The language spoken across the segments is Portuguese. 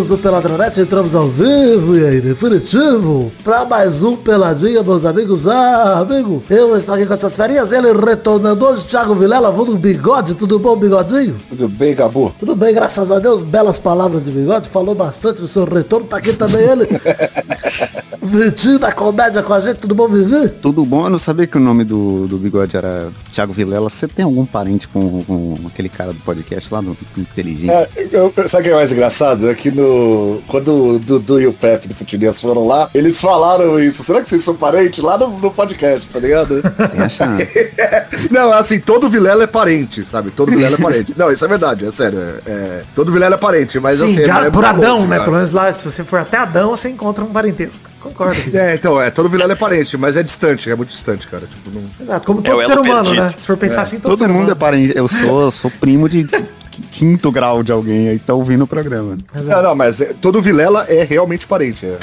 amigos do Peladronete, entramos ao vivo e em definitivo para mais um Peladinha, meus amigos. Ah, amigo, eu estou aqui com essas ferinhas, ele retornando hoje, Thiago Vilela, vou no bigode, tudo bom, bigodinho? Tudo bem, Gabu? Tudo bem, graças a Deus, belas palavras de bigode, falou bastante do seu retorno, tá aqui também ele. Vitinho da comédia com a gente, tudo bom, Vivi? Tudo bom, eu não sabia que o nome do, do bigode era Thiago Vilela. Você tem algum parente com, com aquele cara do podcast lá no, no Inteligente? É, eu, eu- sabe o que é mais engraçado? É que no, quando o Dudu e o Pepe do Futirinhas foram lá, eles falaram isso. Será que vocês são parentes? Lá no, no podcast, tá ligado? Tem a chance. Não, assim, todo Vilela é parente, sabe? Todo Vilela é parente. Não, isso é verdade, é sério. É, é, todo Vilela é parente, mas Sim, assim... já é por Adão, longe, né? cara. Pelo menos lá, se você for até Adão, você encontra um parentesco. Concordo. É, então, é, todo Vilela é parente, mas é distante, é muito distante, cara. Tipo, não... Exato, como É todo o ser humano, perdido. né? Se for pensar assim, todo, Todo ser mundo é humano. parente. Eu sou, sou primo de quinto grau de alguém aí, tá ouvindo o programa. Não, não, mas é, todo Vilela é realmente parente. É.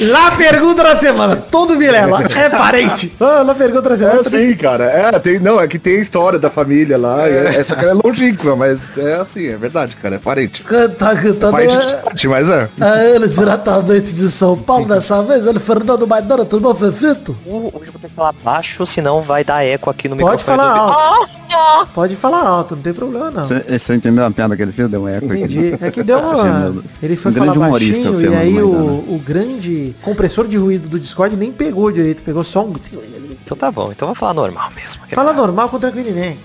Lá pergunta da semana. Todo Vilela é parente. Ah, lá pergunta da semana. É sim, cara. É, tem, não, é que tem a história da família lá. É. Essa cara é longínqua, mas é assim, é verdade, cara. É parente. Canta também Parente é, distante, mas é. é ele diretamente de São Paulo dessa vez, ele Fernando Maidana, tudo bom, Fefito? Uh, Hoje eu vou ter que falar baixo, senão vai dar eco aqui no Pode microfone. falar do alto. Pode falar alto, não tem problema não. Você, entendeu a piada que ele fez? Deu um eco aqui. Entendi. É que deu uma... Ele foi Um falar grande humorista, baixinho e aí o, o grande compressor de ruído do Discord nem pegou direito. Pegou só um... Então tá bom, então vou falar normal mesmo. Fala normal com tranquilidade.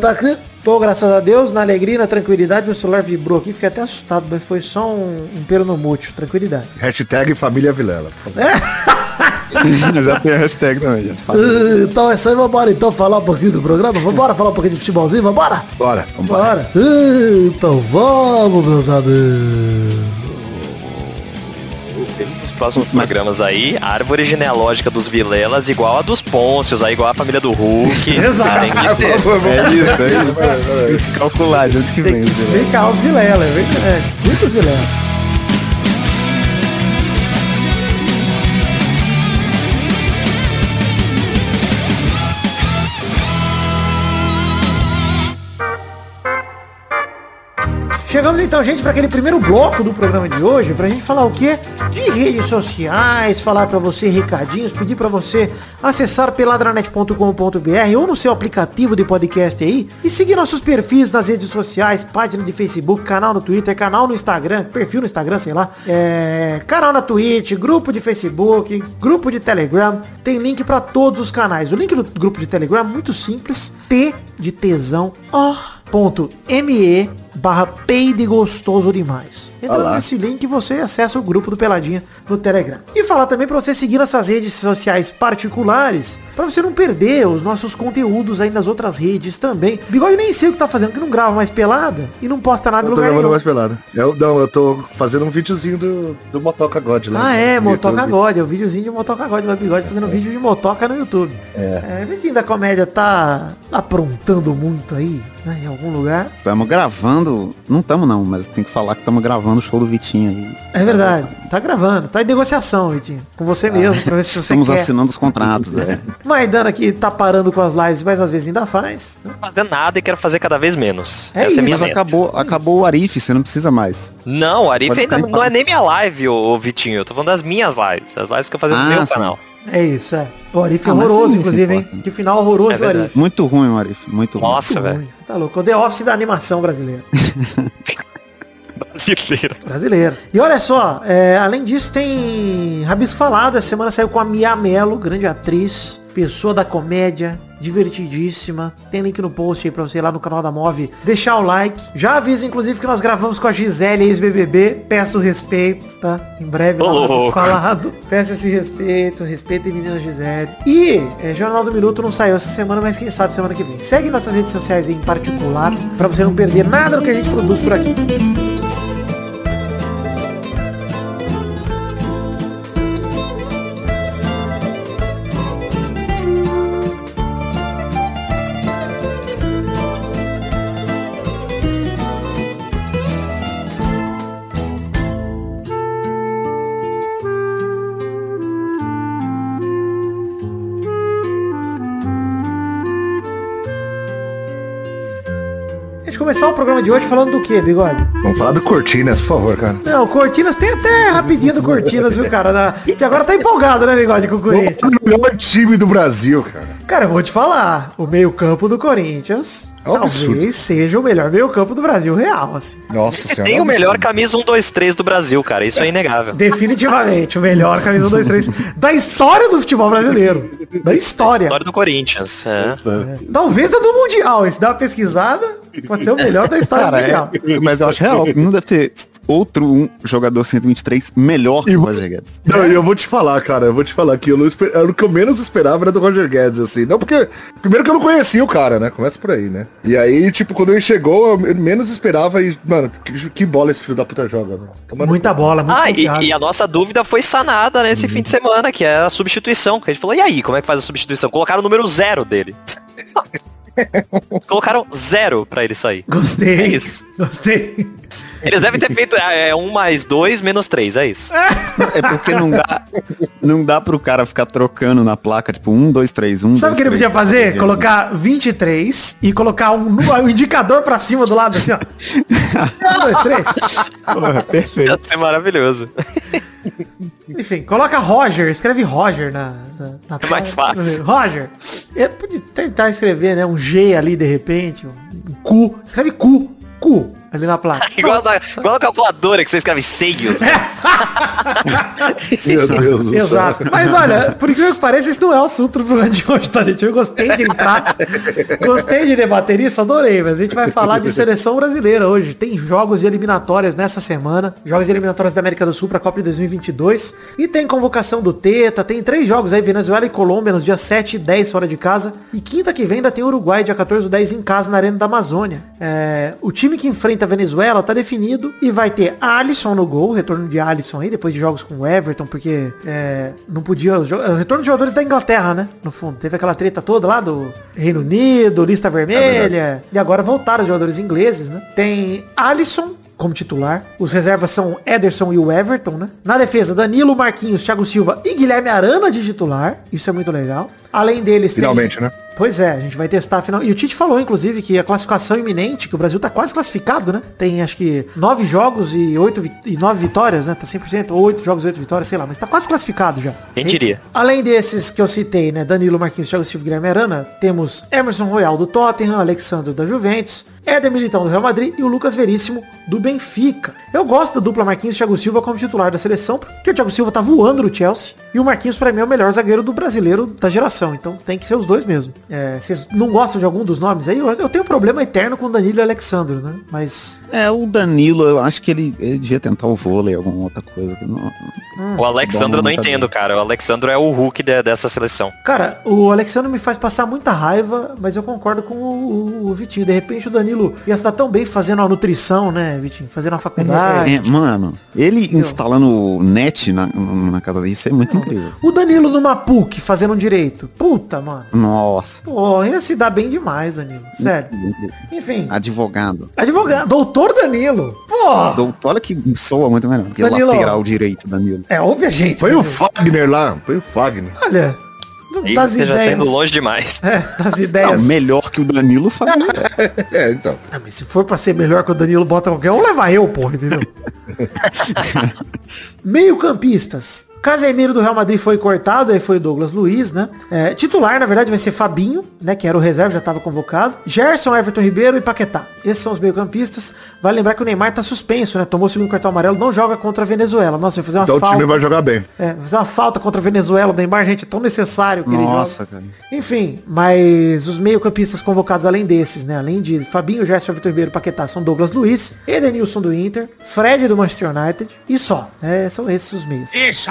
Tá. Tô, graças a Deus, na alegria, na tranquilidade, meu celular vibrou aqui, fiquei até assustado, mas foi só um, um pelo no mútil, tranquilidade. Hashtag família Vilela. favor. já tem a hashtag também. Uh, Então é isso aí, vambora então falar um pouquinho do programa. Vambora falar um pouquinho de futebolzinho, vambora? Bora. Bora. Uh, Então vamos, meus amigos. Nos próximos programas aí, a árvore genealógica dos Vilelas igual a dos Pôncios, aí igual a família do Hulk. Exato. Tem. É isso, é isso. Tem que calcular de onde que Tem vem. que né? explicar os Vilela, é verdade. Muitos Vilela. Chegamos então, gente, para aquele primeiro bloco do programa de hoje, pra gente falar o quê? De redes sociais, falar pra você recadinhos, pedir pra você acessar peladranet.com.br ou no seu aplicativo de podcast aí e seguir nossos perfis nas redes sociais, página de Facebook, canal no Twitter, canal no Instagram, perfil no Instagram, sei lá, é, canal na Twitch, grupo de Facebook, grupo de Telegram, tem link pra todos os canais. O link do grupo de Telegram é muito simples, T de tesão, ó, ponto ME barra peide gostoso demais. Entra Olá. nesse link e você acessa o grupo do Peladinha no Telegram. E falar também pra você seguir nossas redes sociais particulares, pra você não perder os nossos conteúdos aí nas outras redes também. Bigode nem sei o que tá fazendo, que não grava mais pelada e não posta nada Eu no tô lugar gravando nenhum. mais pelada. Eu, não, eu tô fazendo um videozinho do, do Motoca God lá. Ah, é, no Motoca. God, é o videozinho de Motoca God, do Bigode fazendo vídeo de motoca no YouTube. É. é Vitinho da Comédia tá aprontando muito aí, né, em algum lugar. Estamos gravando. Não estamos não, mas tem que falar que estamos gravando o show do Vitinho aí. É verdade, tá gravando, tá em negociação, Vitinho, com você mesmo, pra ver se você Estamos quer. assinando os contratos, é. Maidana aqui tá parando com as lives, mas às vezes ainda faz. né? Não fazer nada e quero fazer cada vez menos. É Essa é a minha isso. Mas meta. acabou, acabou o Arif, você não precisa mais. Não, o Arif ainda não é nem minha live, ô, ô Vitinho. Eu tô falando das minhas lives. As lives que eu fazia no Ah, meu sim. canal. É isso, é. O Arif é Ah, horroroso, sim, inclusive, hein? Que final horroroso É do. Arif. Muito ruim o Arif, muito ruim. Nossa, velho. Você tá louco. O The Office da animação brasileira. Brasileiro. Brasileira. E olha só, é, além disso tem Rabisco Falado. Essa semana saiu com a Mia Mello, grande atriz, pessoa da comédia, divertidíssima. Tem link no post aí pra você ir lá no canal da Move deixar o like. Já aviso, inclusive, que nós gravamos com a Gisele, ex-BBB. Peço respeito, tá? Em breve, lá. Falado. Peço esse respeito, respeito em menina Gisele. E é, Jornal do Minuto não saiu essa semana, mas quem sabe semana que vem. Segue nossas redes sociais aí em particular, pra você não perder nada do que a gente produz por aqui. Começar o programa de hoje falando do que, Bigode? Vamos falar do Cortinas, por favor, cara. Não, Cortinas tem até rapidinho do Cortinas, viu, cara? Na- Que agora tá empolgado, né, Bigode, com o Corinthians. O melhor time do Brasil, cara. Cara, eu vou te falar, o meio-campo do Corinthians É um talvez absurdo. seja o melhor meio-campo do Brasil real, assim. Nossa senhora. Tem é um o melhor camisa 1, 2, 3 do Brasil, cara. Isso é inegável. Definitivamente, o melhor camisa 1, 2, 3 da história do futebol brasileiro. Da história. História do Corinthians. É. Talvez da do Mundial. Se dá uma pesquisada, pode ser o melhor da história Cara, do Mundial. é, mas eu acho real. Não deve ter outro um jogador 123 melhor que o Roger Guedes. Não, e eu vou te falar, cara, eu vou te falar que eu não esper... era o que eu menos esperava era do Roger Guedes, assim. Não porque. Primeiro que eu não conhecia o cara, né? Começa por aí, né? E aí, tipo, quando ele chegou, eu menos esperava e, mano, que, que bola esse filho da puta joga, mano. Tomando- Muita bola, muito Ah, e, e a nossa dúvida foi sanada nesse fim de semana, que é a substituição. Que a gente falou, e aí, como é que faz a substituição? Colocaram o número zero dele. Colocaram zero pra ele sair. Gostei. É isso. Gostei. Eles devem ter feito é, é, um mais dois menos três, é isso. É porque não dá, não dá pro cara ficar trocando na placa, tipo, um, dois, três, um, Sabe o que ele podia fazer? Colocar 23 e colocar um, um indicador pra cima do lado, assim, ó. Um, dois, três. Porra, perfeito. Ia ser maravilhoso. Enfim, coloca Roger, escreve Roger na, na, na É mais fácil. Roger. Eu podia tentar escrever, né? Um G ali de repente, um Q. Escreve Q. Q ali na placa. igual, na, igual a calculadora que você escreve seios. né? Meu Deus do céu. Exato. Mas olha, por incrível que pareça, isso não é o assunto do programa de hoje, tá, gente? Eu gostei de entrar, gostei de debater isso, adorei, mas a gente vai falar de seleção brasileira hoje. Tem jogos de eliminatórias nessa semana, jogos de eliminatórias da América do Sul para a Copa de 2022, e tem convocação do Teta, tem três jogos aí, Venezuela e Colômbia, nos dias 7 e 10 fora de casa, e quinta que vem ainda tem Uruguai, dia 14 do 10 em casa, na Arena da Amazônia. É, o time que enfrenta a Venezuela tá definido, e vai ter Alisson no gol, retorno de Alisson aí, depois de jogos com o Everton, porque é, não podia. O o retorno de jogadores da Inglaterra, né? No fundo. Teve aquela treta toda lá do Reino Unido, lista vermelha. e agora voltaram os jogadores ingleses, né? Tem Alisson. Como titular. Os reservas são Ederson e o Everton, né? Na defesa, Danilo, Marquinhos, Thiago Silva e Guilherme Arana de titular. Isso é muito legal. Além deles, tem- Finalmente, né? Pois é, a gente vai testar a final. E o Tite falou, inclusive, que a classificação iminente, que o Brasil tá quase classificado, né? Tem acho que nove jogos e oito vi- e nove vitórias, né? Tá 100%, ou oito jogos e oito vitórias, sei lá, mas tá quase classificado já. Quem diria? Além desses que eu citei, né? Danilo Marquinhos, Thiago Silva e Guilherme Arana, temos Emerson Royal do Tottenham, Alexandre da Juventus, Éder Militão do Real Madrid e o Lucas Veríssimo do Benfica. Eu gosto da dupla Marquinhos e Thiago Silva como titular da seleção, porque o Thiago Silva tá voando no Chelsea e o Marquinhos pra mim é o melhor zagueiro do brasileiro da geração, então tem que ser os dois mesmo. É, vocês não gostam de algum dos nomes aí? Eu, eu tenho um problema eterno com o Danilo e o Alexandre, né? Mas É, o Danilo, eu acho que ele, ele devia tentar o vôlei, alguma outra coisa. que não- O Alexandre eu não entendo, cara. O Alexandre é o Hulk de- dessa seleção. Cara, o Alexandre me faz passar muita raiva, mas eu concordo com o, o- o Vitinho. De repente o Danilo ia estar tão bem fazendo a nutrição, né, Vitinho? Fazendo a faculdade. É, mano, ele instalando o net na, na casa dele, isso é muito incrível. O Danilo numa PUC fazendo um direito. Puta, mano. Nossa. Pô, ia se dar bem demais, Danilo. Sério. Enfim. Advogado. Advogado. Doutor Danilo. Pô. Doutor, olha que soa muito melhor do que Danilo. lateral direito, Danilo. É óbvio, gente. Foi o Danilo. Fagner lá, foi o Fagner. Olha. Ih, Das você já tá ideias. indo longe demais. É, das Não, ideias. melhor que o Danilo faz. É, então. Ah, mas se for pra ser melhor que o Danilo, bota qualquer um, leva eu, porra, entendeu? Meio campistas. Casemiro do Real Madrid foi cortado, aí foi o Douglas Luiz, né? É, titular, na verdade, vai ser Fabinho, né? Que era o reserva, já estava convocado. Gerson, Everton Ribeiro e Paquetá. Esses são os meio campistas. Vale lembrar que o Neymar tá suspenso, né? Tomou o segundo cartão amarelo, não joga contra a Venezuela. Nossa, vai fazer uma Então o falta. time vai jogar bem. É, vai fazer uma falta contra a Venezuela. O Neymar, gente, é tão necessário que ele joga. Nossa, cara. Enfim, mas os meio-campistas convocados além desses, né? Além de Fabinho, Gerson, Vitor Ribeiro, Paquetá, são Douglas Luiz, Edenilson do Inter, Fred do Manchester United e só. É, são esses os meios. Isso!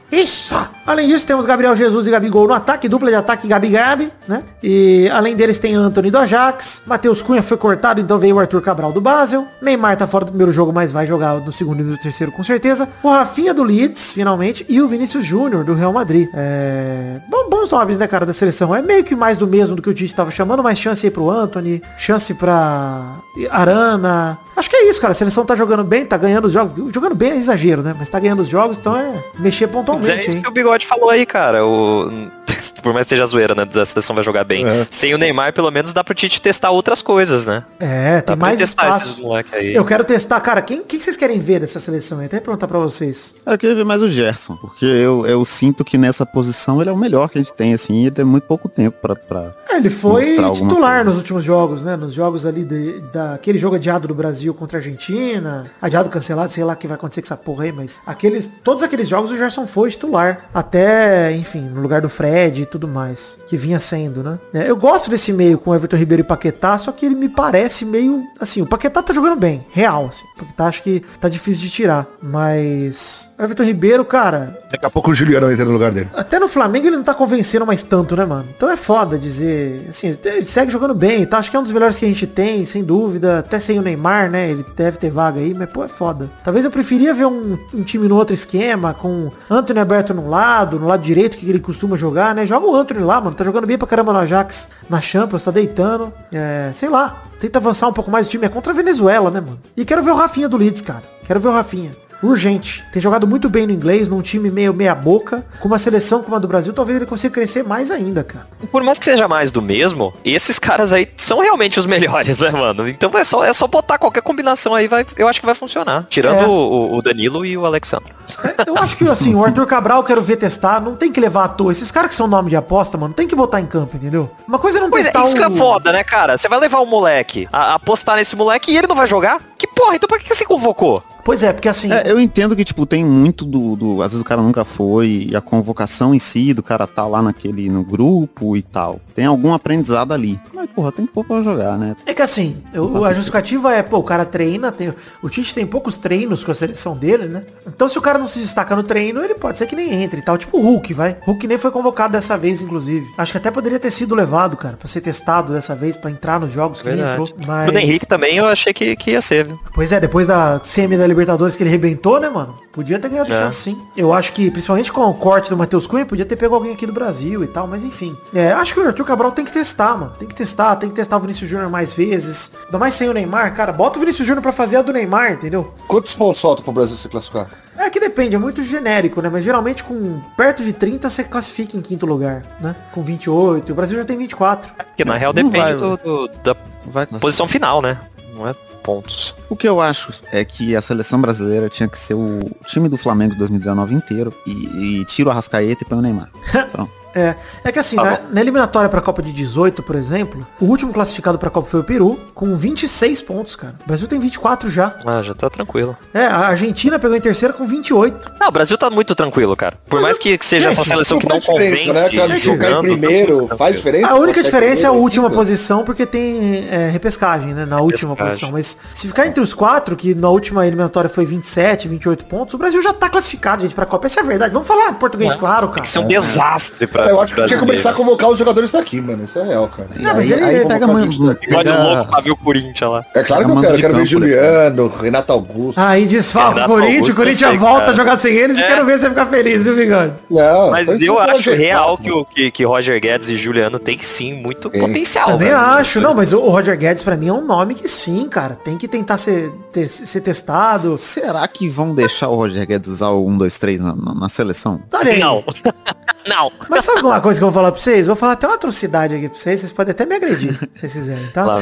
Isso! Além disso, temos Gabriel Jesus e Gabigol no ataque, dupla de ataque Gabi Gabi, né? E além deles tem Anthony do Ajax, Matheus Cunha foi cortado, então veio o Arthur Cabral do Basel, Neymar tá fora do primeiro jogo, mas vai jogar no segundo e no terceiro com certeza, o Rafinha do Leeds, finalmente, e o Vinícius Júnior do Real Madrid. É... Bom, bons nomes, né, cara, da seleção. É meio que mais do mesmo do que o Tite estava chamando, mas chance aí pro Anthony, chance pra Arana. Acho que é isso, cara. A seleção tá jogando bem, tá ganhando os jogos. Jogando bem é exagero, né? Mas tá ganhando os jogos, então é mexer pontualmente. Mas é isso que o Bigode falou aí, cara. O... por mais que seja zoeira, né? A seleção vai jogar bem. É. Sem o Neymar, pelo menos dá pro Tite testar outras coisas, né? É, Dá tem mais testar esses espaço. moleque aí. Eu quero testar, cara, quem, quem vocês querem ver dessa seleção? Eu ia até perguntar pra vocês. Eu queria ver mais o Gerson, porque eu, eu sinto que nessa posição ele é o melhor que a gente tem, assim, e tem muito pouco tempo pra. pra... É, ele foi titular nos últimos jogos, né? Nos jogos ali de, daquele jogo adiado do Brasil contra a Argentina, adiado, cancelado, sei lá o que vai acontecer com essa porra aí, mas aqueles, todos aqueles jogos o Gerson foi titular, até, enfim, no lugar do Fred e tudo mais, que vinha sendo, né? É, eu gosto desse meio com Everton Ribeiro e Paquetá, só que ele me parece meio, assim, o Paquetá tá jogando bem, real, assim, o Paquetá acho que tá difícil de tirar, mas Everton Ribeiro, cara, Daqui a pouco o Juliano entra no lugar dele. até no Flamengo ele não tá convencendo mais tanto, né, mano? Então é foda dizer. Assim, ele segue jogando bem, tá? Acho que é um dos melhores que a gente tem, sem dúvida. Até sem o Neymar, né? Ele deve ter vaga aí, mas pô, é foda. Talvez eu preferia ver um, um time no outro esquema, com Anthony aberto num lado, no lado direito, que ele costuma jogar, né? Joga o Anthony lá, mano. Tá jogando bem pra caramba no Ajax, na Champions, tá deitando. É, sei lá. Tenta avançar um pouco mais o time. É contra a Venezuela, né, mano? E quero ver o Rafinha do Leeds, cara. Quero ver o Rafinha. Urgente. Tem jogado muito bem no inglês, num time meio meia boca. Com uma seleção como a do Brasil, talvez ele consiga crescer mais ainda, cara. Por mais que seja mais do mesmo, esses caras aí são realmente os melhores, né, mano? Então é só, é só botar qualquer combinação aí, vai, eu acho que vai funcionar. Tirando É. o, o Danilo e o Alexandre. É, Eu acho que assim, o Arthur Cabral eu quero ver testar, não tem que levar à toa. Esses caras que são nome de aposta, mano, tem que botar em campo, entendeu? Uma coisa é não Pois é, testar isso que é foda, né, cara? Você vai levar um moleque, a, apostar nesse moleque e ele não vai jogar? Que porra, então pra que que você convocou? Pois é, porque assim, É, eu entendo que, tipo, tem muito do, do- Às vezes o cara nunca foi, e a convocação em si, do cara tá lá naquele, no grupo e tal. Tem algum aprendizado ali. Mas, porra, tem que pôr pra jogar, né? É que assim, o- a justificativa é, pô, o cara treina, tem, o Tite tem poucos treinos com a seleção dele, né? Então se o cara não se destaca no treino, ele pode ser que nem entre e tal. Tipo o Hulk, vai. Hulk nem foi convocado dessa vez, inclusive. Acho que até poderia ter sido levado, cara, pra ser testado dessa vez, pra entrar nos jogos que ele entrou. Mas... Bruno Henrique também eu achei que, que ia ser, viu? Pois é, depois da semi da Libertadores que ele arrebentou, né, mano? Podia ter ganhado É. chance, sim. Eu acho que, principalmente com o corte do Matheus Cunha, podia ter pego alguém aqui do Brasil e tal, mas enfim. É, acho que o Arthur Cabral tem que testar, mano. Tem que testar, tem que testar o Vinícius Júnior mais vezes. Ainda mais sem o Neymar, cara. Bota o Vinícius Júnior pra fazer a do Neymar, entendeu? Quantos pontos falta pro Brasil se classificar? É que depende, é muito genérico, né? Mas geralmente com perto de 30 você classifica em quinto lugar, né? Com 28. O Brasil já tem 24. Porque na real Não depende vai, do, do- da Vai posição final, né? Não é pontos. O que eu acho é que a seleção brasileira tinha que ser o time do Flamengo de 2019 inteiro e, e tira o Arrascaeta e põe o Neymar. Pronto. É, é que assim, Tá na, bom. na eliminatória pra Copa de 18, por exemplo, o último classificado pra Copa foi o Peru, com 26 pontos, cara. O Brasil tem 24 já. Ah, já tá tranquilo. É, a Argentina pegou em terceira com 28. Não, o Brasil tá muito tranquilo, cara. Por mais que, que seja essa seleção que não diferença, convence né? De jogar em jogando, tá primeiro muito faz diferença. A única diferença é a última quinta. posição, porque tem é, repescagem, né? Na última Repescagem. posição. Mas se ficar entre os quatro, que na última eliminatória foi 27, 28 pontos, o Brasil já tá classificado, gente, pra Copa. Essa é a verdade. Vamos falar português, claro, cara. Tem que ser um desastre pra É, eu acho que tinha que começar a convocar os jogadores daqui, mano. Isso é real, cara. Não, mas ele- aí ele pega muito- daqui. Pega- louco pra ver o Corinthians lá. É claro que eu quero. Quero ver né? Juliano, Renato Augusto. Aí desfalca o Corinthians, o Corinthians volta cara. a jogar sem eles e É. quero ver você ficar feliz, viu, Bigode? Não, Mas eu acho real que, o- que, que Roger Guedes e Juliano tem sim muito É. potencial. Também acho, não, mas o Roger Guedes pra mim é um nome que sim, cara, tem que tentar ser, ter- ser testado. Será que vão deixar o Roger Guedes usar o 1, 2, 3 na, na- na seleção? Aí. Não. não. Mas sabe uma coisa que eu vou falar pra vocês? Vou falar até uma atrocidade aqui pra vocês, vocês podem até me agredir, se vocês quiserem, tá? Lá.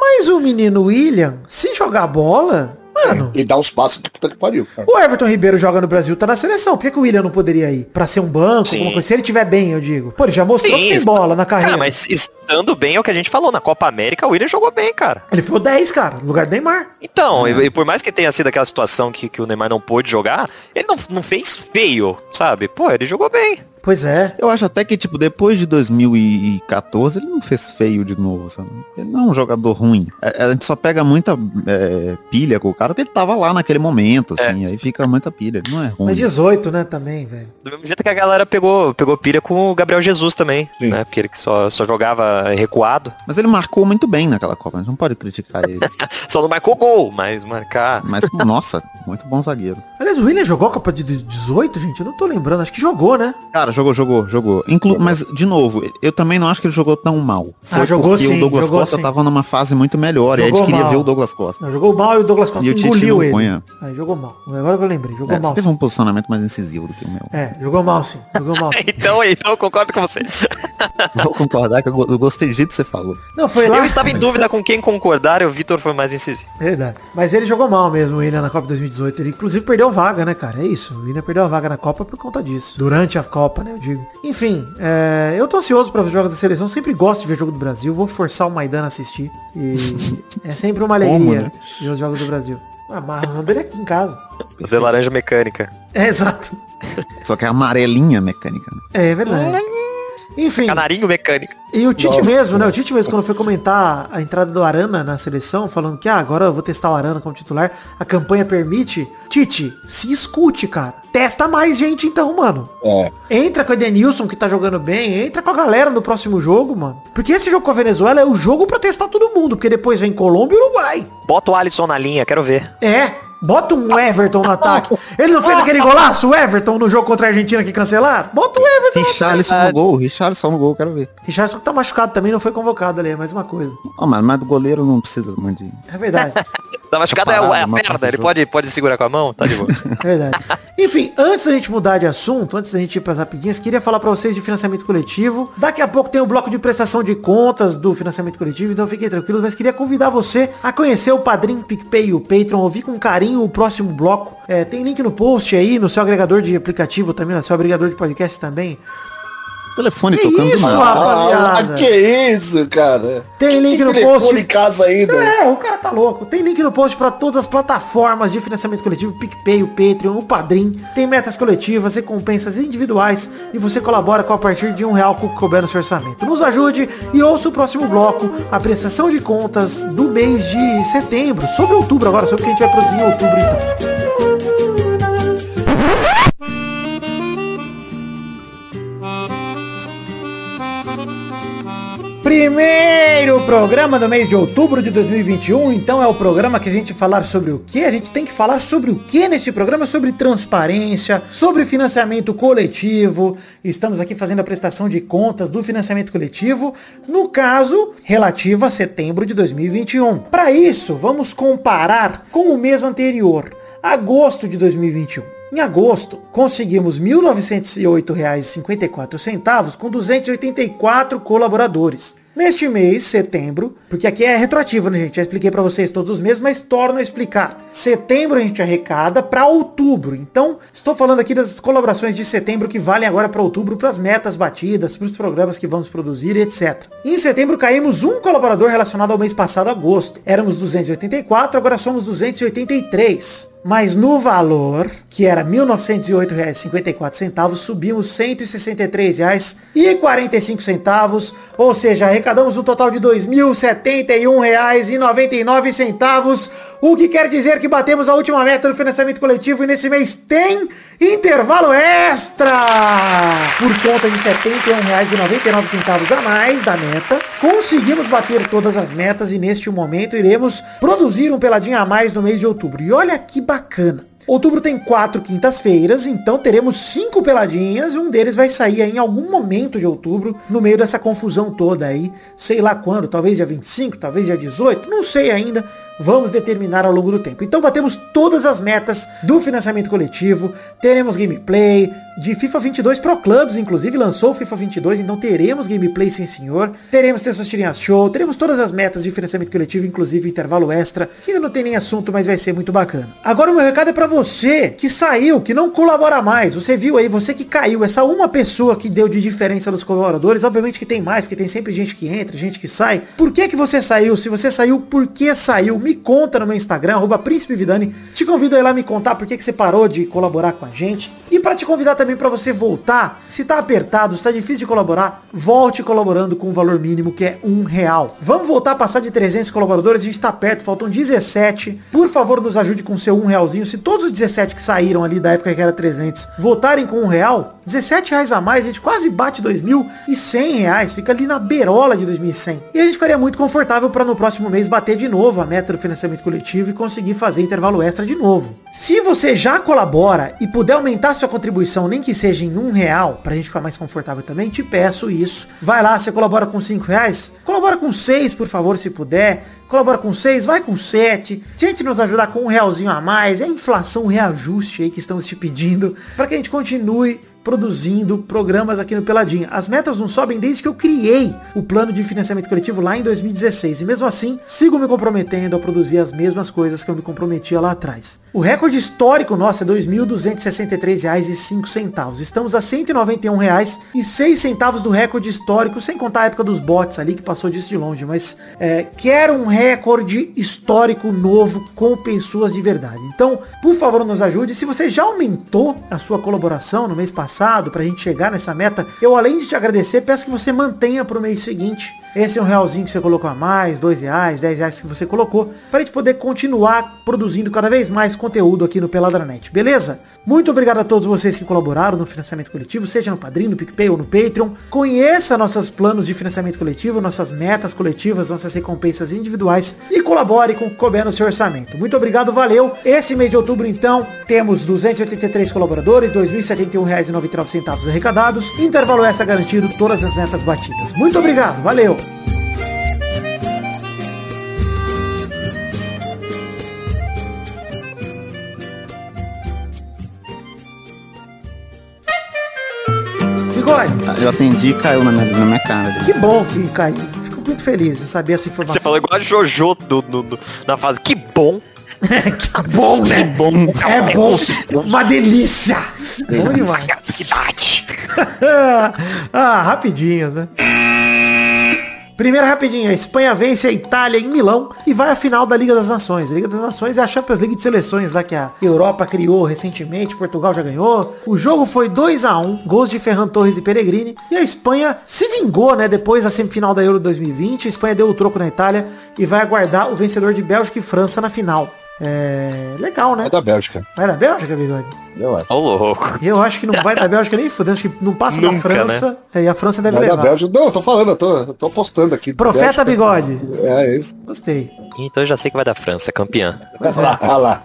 Mas o menino William, se jogar bola, mano, E dá uns passos que puta que pariu, cara. o Everton Ribeiro joga no Brasil, tá na seleção. Por que, que o William não poderia ir? Pra ser um banco, Sim. alguma coisa? Se ele tiver bem, eu digo. Pô, ele já mostrou que tem está- bola na carreira. Cara, mas estando bem é o que a gente falou. Na Copa América, o William jogou bem, cara. Ele foi o 10, cara, no lugar do Neymar. Então, e, e por mais que tenha sido aquela situação que, que o Neymar não pôde jogar, ele não, não fez feio, sabe? Pô, ele jogou bem. Pois é. Eu acho até que, tipo, depois de 2014, ele não fez feio de novo, sabe? Ele não é um jogador ruim. A, a gente só pega muita é, pilha com o cara porque ele tava lá naquele momento, assim. Aí fica muita pilha. Ele não é ruim. Mas 18, né, também, velho. Do mesmo jeito que a galera pegou, pegou pilha com o Gabriel Jesus também, Sim. né? Porque ele que só, só jogava recuado. Mas ele marcou muito bem naquela Copa. A gente não pode criticar ele. Só não marcou gol, mas marcar. Mas, nossa, muito bom zagueiro. Aliás, o William jogou a Copa de 18, gente? Eu não tô lembrando. Acho que jogou, né? Cara, jogou, jogou, jogou. Inclu mas, de novo, eu também não acho que ele jogou tão mal. Foi Ah, jogou porque sim, o Douglas jogou Costa sim. tava numa fase muito melhor. e aí a Jogou gente queria mal. ver o Douglas Costa. Não, jogou mal e o Douglas Costa E o engoliu não ele. ponha. Aí jogou mal. Agora que eu lembrei. Jogou É, mal. você teve um posicionamento mais incisivo do que o meu. É, jogou mal sim. Jogou mal sim. Então, então eu concordo com você. Vou concordar que eu go- eu gostei do jeito que você falou. Não, foi lá. Eu estava em dúvida com quem concordar e o Vitor foi mais incisivo. Verdade. Mas ele jogou mal mesmo, o William, na Copa 2018. Ele, inclusive, perdeu vaga, né, cara? É isso. O William perdeu a vaga na Copa por conta disso. Durante a Copa, né, eu digo. Enfim, é, eu tô ansioso pra ver os jogos da seleção. Sempre gosto de ver jogo do Brasil. Vou forçar o Maidana a assistir. E é sempre uma alegria Como, né? ver os jogos do Brasil. Ah, mas manda ele aqui em casa. Fazer laranja mecânica. É, exato. Só que é amarelinha mecânica. né? É verdade. Enfim, Canarinho mecânico. e o Tite Nossa, mesmo, né? O Tite mesmo, quando foi comentar a entrada do Arana na seleção, falando que ah, agora eu vou testar o Arana como titular, a campanha permite. Tite, se escute, cara. Testa mais gente então, mano. É. Entra com o Edenilson, que tá jogando bem, entra com a galera no próximo jogo, mano. Porque esse jogo com a Venezuela é o jogo pra testar todo mundo, porque depois vem Colômbia e Uruguai. Bota o Alisson na linha, quero ver. É, bota um Everton no ataque. Ele não fez aquele golaço, o Everton, no jogo contra a Argentina que cancelaram? Bota o Everton. no Richarlison no gol, Richarlison no gol, quero ver. Richardson que tá machucado também, não foi convocado ali, é mais uma coisa. Ó, mas, mas do goleiro não precisa muito de... É verdade, Tá machucado é, parado, é a perna, ele pode, pode segurar com a mão? Tá de boa. é verdade. Enfim, antes da gente mudar de assunto, antes da gente ir pras rapidinhas, queria falar pra vocês de financiamento coletivo. Daqui a pouco tem o bloco de prestação de contas do financiamento coletivo, então fiquem tranquilos, mas queria convidar você a conhecer o Padrim, PicPay e o Patreon, ouvir com carinho o próximo bloco. É, tem link no post aí, no seu agregador de aplicativo também, no seu agregador de podcast também. Telefone Que tocando isso, do nada. rapaziada? Ah, que isso, cara? Tem link no telefone post. em casa ainda. É, o cara tá louco. Tem link no post pra todas as plataformas de financiamento coletivo, PicPay, o Patreon, o Padrim. Tem metas coletivas, recompensas individuais e você colabora com a partir de um real que couber no seu orçamento. Nos ajude e ouça o próximo bloco, a prestação de contas do mês de setembro, sobre outubro agora, sobre o que a gente vai produzir em outubro então. Primeiro programa do mês de outubro de 2021, então é o programa que a gente falar sobre o que? A gente tem que falar sobre o que nesse programa? Sobre transparência, sobre financiamento coletivo. Estamos aqui fazendo a prestação de contas do financiamento coletivo, no caso, relativo a setembro de 2021. Para isso, vamos comparar com o mês anterior, agosto de 2021. Em agosto, conseguimos R$ 1.908,54 com 284 colaboradores. Neste mês, setembro, porque aqui é retroativo, né, gente? Já expliquei pra vocês todos os meses, mas torno a explicar. Setembro a gente arrecada pra outubro. Então, estou falando aqui das colaborações de setembro que valem agora pra outubro, pras metas batidas, pros programas que vamos produzir etc. Em setembro caímos um colaborador relacionado ao mês passado, agosto. Éramos 284, agora somos 283. Mas no valor, que era R$ 1.908,54, subimos R$ 163,45, ou seja, arrecadamos um total de R$ 2.071,99, o que quer dizer que batemos a última meta do financiamento coletivo e nesse mês tem intervalo extra! Por conta de R$ 71,99 a mais da meta, conseguimos bater todas as metas e neste momento iremos produzir um peladinho a mais no mês de outubro. E olha que bacana. Outubro tem quatro quintas-feiras, então teremos cinco peladinhas e um deles vai sair em algum momento de outubro, no meio dessa confusão toda aí, sei lá quando, talvez dia 25, talvez dia 18, não sei ainda, vamos determinar ao longo do tempo. Então batemos todas as metas do financiamento coletivo, teremos gameplay de FIFA 22 Pro Clubs, inclusive lançou o FIFA 22, então teremos gameplay sim senhor, teremos Tirinhas Show, teremos todas as metas de financiamento coletivo, inclusive intervalo extra, que ainda não tem nem assunto, mas vai ser muito bacana. Agora o meu recado é pra você que saiu, que não colabora mais, você viu aí, você que caiu, essa uma pessoa que deu de diferença dos colaboradores, obviamente que tem mais, porque tem sempre gente que entra, gente que sai. Por que que você saiu? Se você saiu, por que saiu? Me conta no meu Instagram, arroba Príncipe Vidani. Te convido a ir lá me contar por que que você parou de colaborar com a gente. E para te convidar também também pra você voltar. Se tá apertado, se tá difícil de colaborar, volte colaborando com o valor mínimo que é um real. Vamos voltar a passar de 300 colaboradores, a gente tá perto, faltam 17. Por favor, nos ajude com seu um realzinho. Se todos os 17 que saíram ali da época que era 300 voltarem com um real, 17 reais a mais, a gente quase bate 2.100 reais, fica ali na beirola de 2.100. E a gente ficaria muito confortável para no próximo mês bater de novo a meta do financiamento coletivo e conseguir fazer intervalo extra de novo. Se você já colabora e puder aumentar sua contribuição, nem que seja em um real, pra gente ficar mais confortável também, te peço isso. Vai lá, você colabora com 5 reais? Colabora com 6, por favor, se puder. Colabora com 6, vai com 7. Tente nos ajudar com um realzinho a mais. É a inflação, reajuste aí que estamos te pedindo para que a gente continue produzindo programas aqui no Peladinha. As metas não sobem desde que eu criei o plano de financiamento coletivo lá em 2016. E mesmo assim, sigo me comprometendo a produzir as mesmas coisas que eu me comprometia lá atrás. O recorde histórico nosso é R$ 2.263,05. Estamos a R$ 191,06 do recorde histórico, sem contar a época dos bots ali, que passou disso de longe. Mas é, quero um recorde histórico novo com pessoas de verdade. Então, por favor, nos ajude. Se você já aumentou a sua colaboração no mês passado, pra gente chegar nessa meta, eu além de te agradecer, peço que você mantenha pro mês seguinte. Esse é um realzinho que você colocou a mais, dois reais, dez reais que você colocou, para a gente poder continuar produzindo cada vez mais conteúdo aqui no Peladranet, beleza? Muito obrigado a todos vocês que colaboraram no financiamento coletivo, seja no Padrinho, no PicPay ou no Patreon. Conheça nossos planos de financiamento coletivo, nossas metas coletivas, nossas recompensas individuais e colabore com o que no seu orçamento. Muito obrigado, valeu. Esse mês de outubro, então, temos 283 colaboradores, R$ 2.071,99 arrecadados, intervalo extra garantido, todas as metas batidas. Muito obrigado, valeu. Bigode, Eu atendi e caiu na minha, na minha cara. que bom que caiu. Fico muito feliz em saber essa informação. Você falou igual a Jojo do, do- do- na fase. Que bom! que bom, né? Bom, É bom, uma delícia. Bom demais. Cidade. ah, rapidinhas, né? Primeira rapidinha, a Espanha vence a Itália em Milão e vai à final da Liga das Nações. A Liga das Nações é a Champions League de seleções lá que a Europa criou recentemente, Portugal já ganhou. O jogo foi 2 a 1 gols de Ferran Torres e Pellegrini. E a Espanha se vingou, né, depois da semifinal da Euro 2020. A Espanha deu o troco na Itália e vai aguardar o vencedor de Bélgica e França na final. É... Legal, né? É da Bélgica. Vai da Bélgica, Bigode? Eu acho. Ô, louco. Eu acho que não vai da Bélgica nem fudendo, acho que não passa da Nunca, França. É, e a França deve Vai da levar. Bélgica. Não, eu tô falando, eu tô, eu tô apostando aqui. Profeta Bélgica. Bigode. É isso. Gostei. Então eu já sei que vai da França, campeã. Olha lá, olha lá.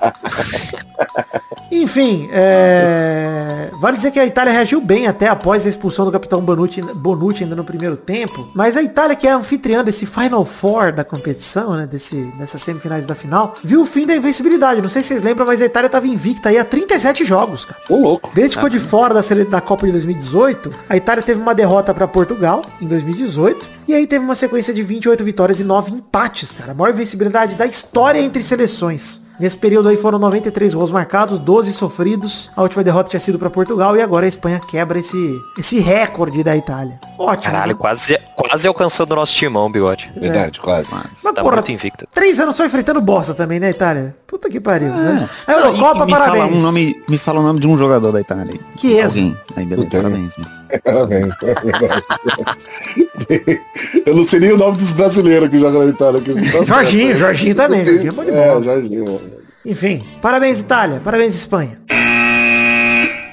Enfim, é... vale dizer que a Itália reagiu bem até após a expulsão do capitão Bonucci, Bonucci ainda no primeiro tempo. Mas a Itália, que é anfitriã desse Final Four da competição, né? Desse, dessas semifinais da final, viu o fim da invencibilidade. Não sei se vocês lembram, mas a Itália tava invicta aí há 37 jogos, cara. Ô, louco. Desde que ficou de fora da, sele- da Copa de 2018, a Itália teve uma derrota para Portugal em 2018 e aí teve uma sequência de 28 vitórias e 9 empates, cara. A maior invencibilidade da história entre seleções. Nesse período aí foram 93 gols marcados, 12 sofridos. A última derrota tinha sido para Portugal e agora a Espanha quebra esse, esse recorde da Itália. Ótimo. Caralho, né? quase, quase alcançou do nosso timão, bigode. Verdade, quase. Mas, Tá porra, muito invicta. três anos só enfrentando bosta também, né, Itália? Puta que pariu, né? A Não, e- Eurocopa, e me Fala parabéns. um nome, me fala o nome de um jogador da Itália aí. Que é Alguém. Aí, beleza, parabéns. mano. Parabéns. Eu não sei nem o nome dos brasileiros que jogam na Itália. Jorginho, Jorginho também, Jorginho é bom de É, bola. Jorginho. Enfim, parabéns Itália, parabéns Espanha.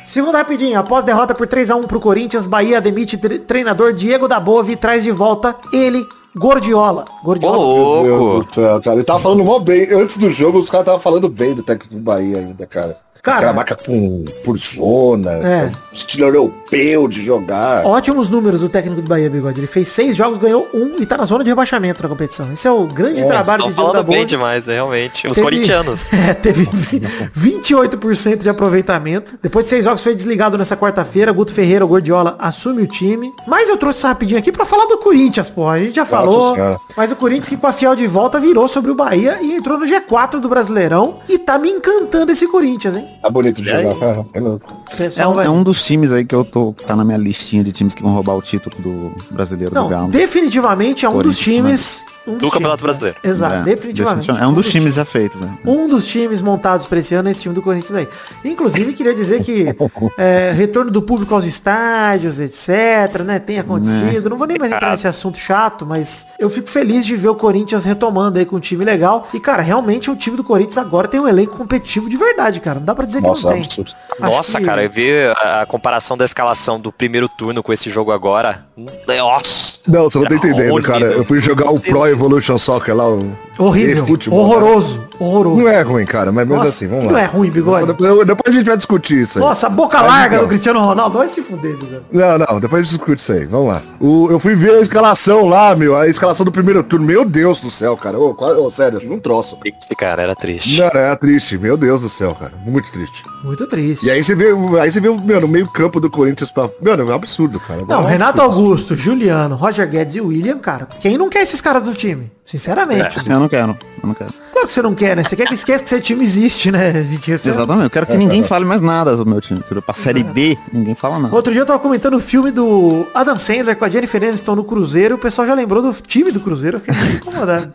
Segunda rapidinho, após derrota por 3 a 1 pro Corinthians, Bahia demite tre- treinador Diego Dabove e traz de volta ele, Gordiola. Ô, Gordiola. louco. Meu Deus do céu, cara. Ele tava falando mó bem. Antes do jogo, os caras estavam falando bem do técnico do Bahia ainda, cara. Cara- Aquela marca com, por zona, É. estilo europeu de jogar. Ótimos números do técnico do Bahia, Bigode. Ele fez seis jogos, ganhou um e tá na zona de rebaixamento na competição. Esse é o grande trabalho Estão de Diego falando bem Dabove. demais, é, realmente. Os Teve- corintianos. É, teve vi- 28% de aproveitamento. Depois de seis jogos foi desligado nessa quarta-feira. Guto Ferreira, o Gordiola, assume o time. Mas eu trouxe essa rapidinho aqui pra falar do Corinthians, pô. A gente já falou. Mas o Corinthians que com a fiel de volta virou sobre o Bahia e entrou no G4 do Brasileirão. E tá me encantando esse Corinthians, hein? Tá bonito de aí? jogar. É É um, vai- é um dos times aí que eu tô. Tá na minha listinha de times que vão roubar o título do brasileiro do Não, Galo. definitivamente é um dos Corinthians, times... um Do Campeonato times, Brasileiro. né? Exato, É, definitivamente. É um dos times já feitos, né? Um dos times montados para esse ano é esse time do Corinthians aí. Inclusive, queria dizer que é, retorno do público aos estádios, etc, né, tem acontecido. Não vou nem mais entrar nesse assunto chato, mas eu fico feliz de ver o Corinthians retomando aí com um time legal. E, cara, realmente o time do Corinthians agora tem um elenco competitivo de verdade, cara. Não dá pra dizer que Nossa, não tem. absurdo. Nossa, que- cara, eu vi a, comparação da escalação do primeiro turno com esse jogo agora. Nossa. Não, você não tá entendendo, cara. Eu fui jogar o Pro Evolution Soccer lá. O... Horrível, esse futebol, horroroso, horroroso. Não é ruim, cara, mas mesmo Nossa, assim, vamos que lá. não é ruim, bigode. Depois, depois a gente vai discutir isso aí. Nossa, a boca Mas larga então. do Cristiano Ronaldo. Vai se fuder, bigode. Não, não, depois a gente discute isso aí. Vamos lá. O, eu fui ver a escalação lá, meu, a escalação do primeiro turno. Meu Deus do céu, cara. Ô, ô, sério, não troço. Triste, Cara, era triste. Não, é triste. Meu Deus do céu, cara. Muito triste. Muito triste. E aí você vê, aí você vê, meu, no meio campo do Corinthians pra... Meu, é um absurdo, cara. Não, É um Renato absurdo. Augusto, Juliano, Roger Guedes e William, cara. Quem não quer esses caras no time? Sinceramente. Eu não quero, eu não quero. Claro que você não quer, né? Você quer que esqueça que esse time existe, né? Você- Exatamente, eu quero que ninguém fale mais nada do meu time. Se eu pra série B, ninguém fala nada. Outro dia eu tava comentando o filme do Adam Sandler com a Jennifer Aniston no Cruzeiro. O pessoal já lembrou do time do Cruzeiro. Eu fiquei incomodado.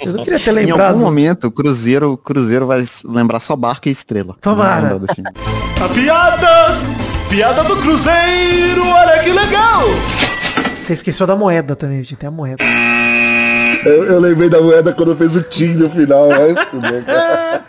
Eu não queria ter Em lembrado. algum momento, o Cruzeiro, o Cruzeiro vai lembrar só Barca e Estrela. Tomara. A piada! Piada do Cruzeiro! Olha que legal! Você esqueceu da moeda também, gente. Tem a moeda. Eu, eu lembrei da moeda quando fez o Tim no final, mas fudeu, cara.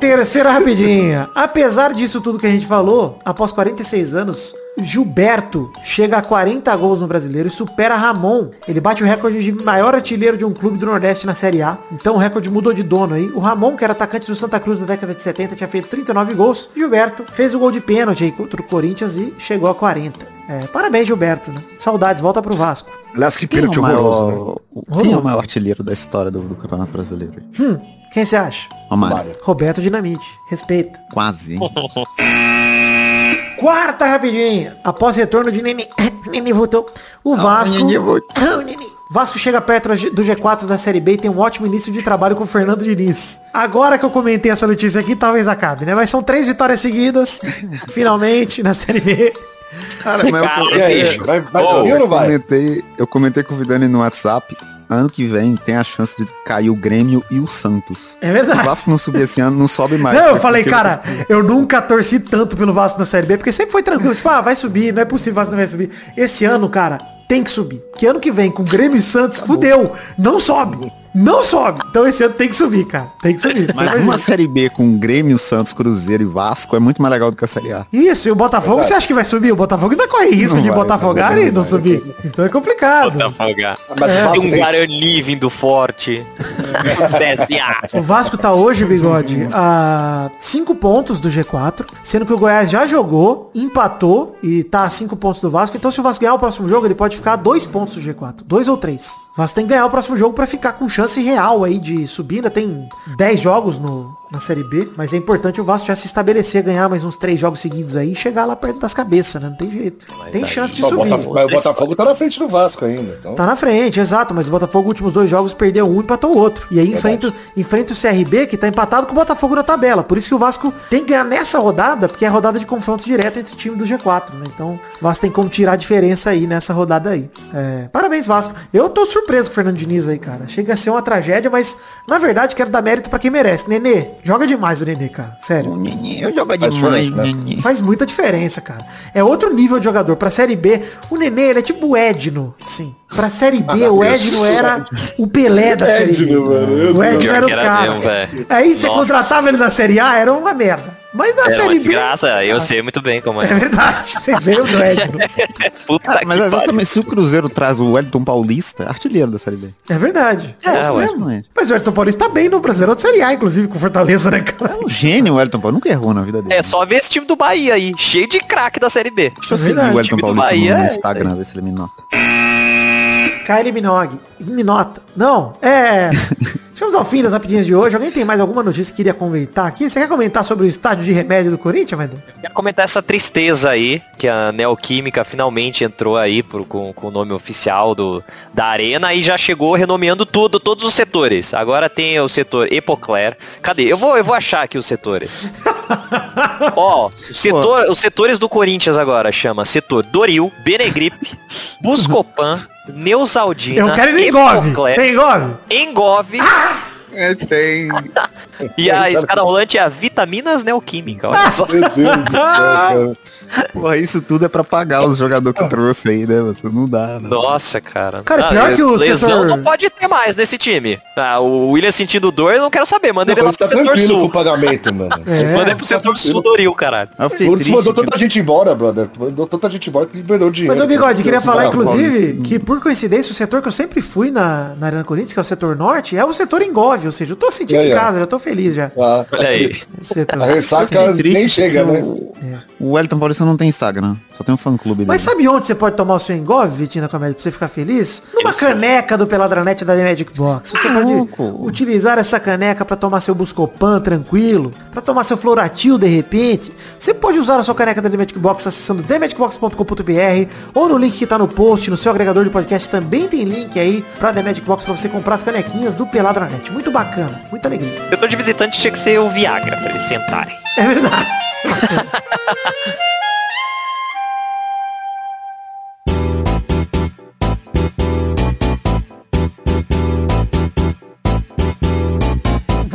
Terceira rapidinha. Apesar disso tudo que a gente falou, após 46 anos, Gilberto chega a 40 gols no brasileiro e supera Ramon. Ele bate o recorde de maior artilheiro de um clube do Nordeste na Série A. Então o recorde mudou de dono aí. O Ramon, que era atacante do Santa Cruz da década de 70, tinha feito 39 gols. Gilberto fez o gol de pênalti aí contra o Corinthians e chegou a 40. É, parabéns, Gilberto, né? Saudades, volta pro Vasco. Aliás, que Quem é, pênalti o horroroso, né? maior, o- quem é o maior artilheiro da história do, do Campeonato Brasileiro? Hum, quem você acha? Romário. Roberto Dinamite. Respeita. Quase. Quarta rapidinha. Após retorno de Nenê. Nenê voltou. O Vasco. Nenê voltou. Ah, o. Vasco chega perto do G4 da Série B e tem um ótimo início de trabalho com o Fernando Diniz. Agora que eu comentei essa notícia aqui, talvez acabe, né? Mas são três vitórias seguidas, finalmente, na Série B. Cara, mas Cara, eu, E aí, bicho. vai, vai Ô, subir ou não vai? comentei, eu comentei com o Vidani no WhatsApp. Ano que vem tem a chance de cair o Grêmio e o Santos. É Se o verdade. Vasco não subir esse ano, não sobe mais. Não, eu Porque- falei, cara, eu nunca torci tanto pelo Vasco na Série B, porque sempre foi tranquilo. Tipo, ah, vai subir, não é possível, o Vasco não vai subir. Esse ano, cara, tem que subir. Que ano que vem, com Grêmio e Santos, fudeu. Não sobe. Não sobe. Então esse ano tem que subir, cara. Tem que subir. Mas uma Série B com Grêmio, Santos, Cruzeiro e Vasco é muito mais legal do que a Série A. Isso, e o Botafogo, você acha que vai subir? O Botafogo ainda corre risco Não de vai, botafogar não e não vai. subir. Então é complicado. Botafogar. Mas o Vasco Tem um Guarani vindo forte. CSA. O Vasco tá hoje, Bigode, a 5 pontos do G4, sendo que o Goiás já jogou, empatou e tá a 5 pontos do Vasco. Então se o Vasco ganhar o próximo jogo, ele pode ficar a 2 pontos do G4. 2 ou 3. O Vasco tem que ganhar o próximo jogo pra ficar com chance real aí de subir. Ainda tem 10 jogos no, na Série B, mas é importante o Vasco já se estabelecer, ganhar mais uns 3 jogos seguidos aí e chegar lá perto das cabeças, né? Não tem jeito. tem aí- chance de subir. Botafogo, mas o Botafogo tá na frente do Vasco ainda. Então... Tá na frente, exato, mas o Botafogo, últimos dois jogos, perdeu um e empatou o outro. E aí enfrenta, enfrenta o CRB, que tá empatado com o Botafogo na tabela. Por isso que o Vasco tem que ganhar nessa rodada, porque é a rodada de confronto direto entre o time do G4, né? Então, o Vasco tem como tirar a diferença aí nessa rodada aí. É, parabéns, Vasco. Eu tô surpreso com o Fernando Diniz aí, cara. Chega a ser uma tragédia, mas na verdade quero dar mérito pra quem merece. Nenê, joga demais o Nenê, cara. Sério. Eu jogo demais, né? Faz muita diferença, cara. É outro nível de jogador. Pra Série B, o Nenê, ele é tipo o Edno. Sim. Pra Série B, o Edno era o Pelé da Série B. Edno, mano, O Edno era o cara. mesmo. Aí você Nossa. contratava ele na Série A, era uma merda. Mas na Era uma Série B... desgraça, eu sei muito bem como É é. verdade, vocês lembram do Edno. Puta Cara, mas que exatamente, se o Cruzeiro traz o Wellington Paulista, é artilheiro da Série B. É verdade. É, É, isso ué. mesmo. Mas o Ayrton Paulista tá bem no Brasileiro de Série A, inclusive, com Fortaleza, né, cara? É um gênio o Wellington Paulista, nunca errou na vida dele. É só ver esse time do Bahia aí, cheio de craque da Série B. Deixa eu É seguir o Wellington Paulista Bahia no é Instagram, ver se ele me nota. Kylie Minogue. Minota. Não, é... Chegamos ao fim das rapidinhas de hoje. Alguém tem mais alguma notícia que queria comentar aqui? Você quer comentar sobre o estádio de remédio do Corinthians, Vedão? Quero comentar essa tristeza aí, que a Neoquímica finalmente entrou aí pro- com, com o nome oficial do, da arena e já chegou renomeando tudo, todos os setores. Agora tem o setor Epocler. Cadê? Eu vou, eu vou achar aqui os setores. Ó, o setor, os setores do Corinthians agora chama setor Doril, Benegripe, Buscopan, Neusaldina, Eu quero ir no Engove. Engove? Engove É, tem. e a escada rolante é a Vitaminas Neoquímica. Olha só. Meu Deus do céu, cara. Porra, isso tudo é pra pagar os jogadores que trouxe aí, né? Você não dá, né? Nossa, cara. Cara, pior que o lesão setor- não pode ter mais nesse time. Ah, o William sentindo dor, eu não quero saber. Manda ele Não, lá pro tá setor tranquilo com o sul. pagamento, mano. É. Manda ele pro setor sul Doril, caralho. Aí eu fiquei O triste. mandou que- tanta gente embora, brother. Mandou tanta gente embora que liberou dinheiro. Mas, ô Bigode, queria falar, Ah, inclusive, que por coincidência, o setor que eu sempre fui na, na Arena Corinthians, que é o setor norte, é o setor Engove, ou seja, eu tô sentindo aí, em ó. casa, já tô feliz já. Ah, Olha aí. Setor. a ressaca triste nem chega, né? O, o Wellington Paulista não tem Instagram, só tem um fã clube dele. Mas sabe onde você pode tomar o seu Engove, Vitinho da Comédia, pra você ficar feliz? Numa Eu sei. caneca do Peladranet da The Magic Box. Você Louco. pode utilizar essa caneca pra tomar seu Buscopan tranquilo, pra tomar seu Floratil de repente. Você pode usar a sua caneca da The Magic Box acessando themagicbox.com.br ou no link que tá no post, no seu agregador de podcast também tem link aí pra The Magic Box pra você comprar as canequinhas do Peladranet. Muito bacana, muita alegria. Eu tô de visitante, tinha que ser o Viagra pra eles sentarem. É verdade.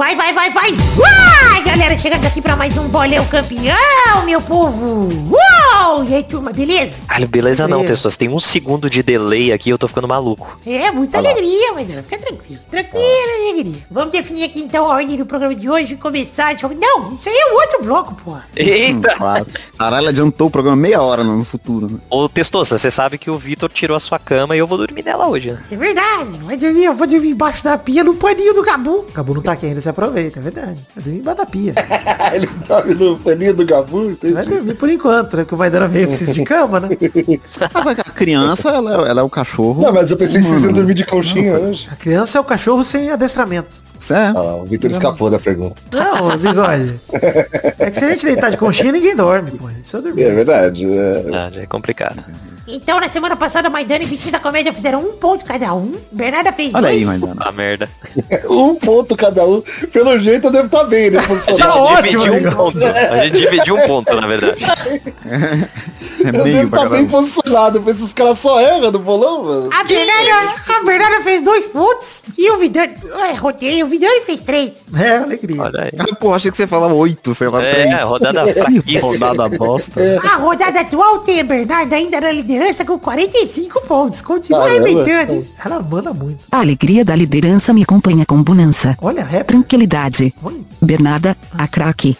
Vai, vai, vai, vai! Uai, galera, chegando aqui pra mais um bolão campeão, meu povo! Uau! E aí, turma, beleza? Caralho, beleza não, pessoas. Tem um segundo de delay aqui, eu tô ficando maluco. É, muita alegria, mas fica tranquilo. Tranquilo, alegria. Vamos definir aqui então a ordem do programa de hoje e começar. de- Não, isso aí é o outro bloco, pô. Hum, Eita! Claro. Caralho, adiantou o programa meia hora no futuro. Né? Ô, Testosta, você sabe que o Vitor tirou a sua cama e eu vou dormir nela hoje, né? É verdade, vai dormir, eu vou dormir embaixo da pia no paninho do Gabu. O Gabu não tá aqui ainda, você aproveita, é verdade. Vai dormir embaixo da pia. Ele dorme no paninho do Gabu, entendi. Vai dormir por enquanto, né? Que o Vaidana veio precisa de cama, né? Mas a criança, ela, é- ela é o cachorro. Não, mas eu pensei que vocês iam dormir de conchinha hoje. A criança é o cachorro sem adestramento. Isso é. Ah, o Vitor escapou da pergunta. Não, bigode. É que se a gente deitar de conchinha, ninguém dorme, pô. A gente precisa É dormir. verdade. é. Já é complicado. Então, na semana passada, Maidana e Vitinho da Comédia fizeram um ponto cada um. Bernarda fez Olha aí, dois. Maidana. Ah, merda. Um ponto cada um. Pelo jeito eu devo estar bem, né? A Funcionando. Tá ótimo, dividiu um ponto. A gente dividiu um ponto, na verdade. É Eu meio devo estar cada bem um. posicionado. Penso, os caras só erram no bolão, mano. A Bernarda, a Bernarda fez dois pontos e o Vidani... É, rodei, o Vidani fez três. É, alegria. Olha aí. Pô, achei que você falava oito, sei lá, três. É, rodada fraquíssima. rodada bosta. A rodada atual tem a Bernarda ainda na liderança com 45 pontos. Continua Caramba. arrebentando. Ela manda muito. A alegria da liderança me acompanha com bonança. Olha, rap. Tranquilidade. Olha, Bernarda, a craque.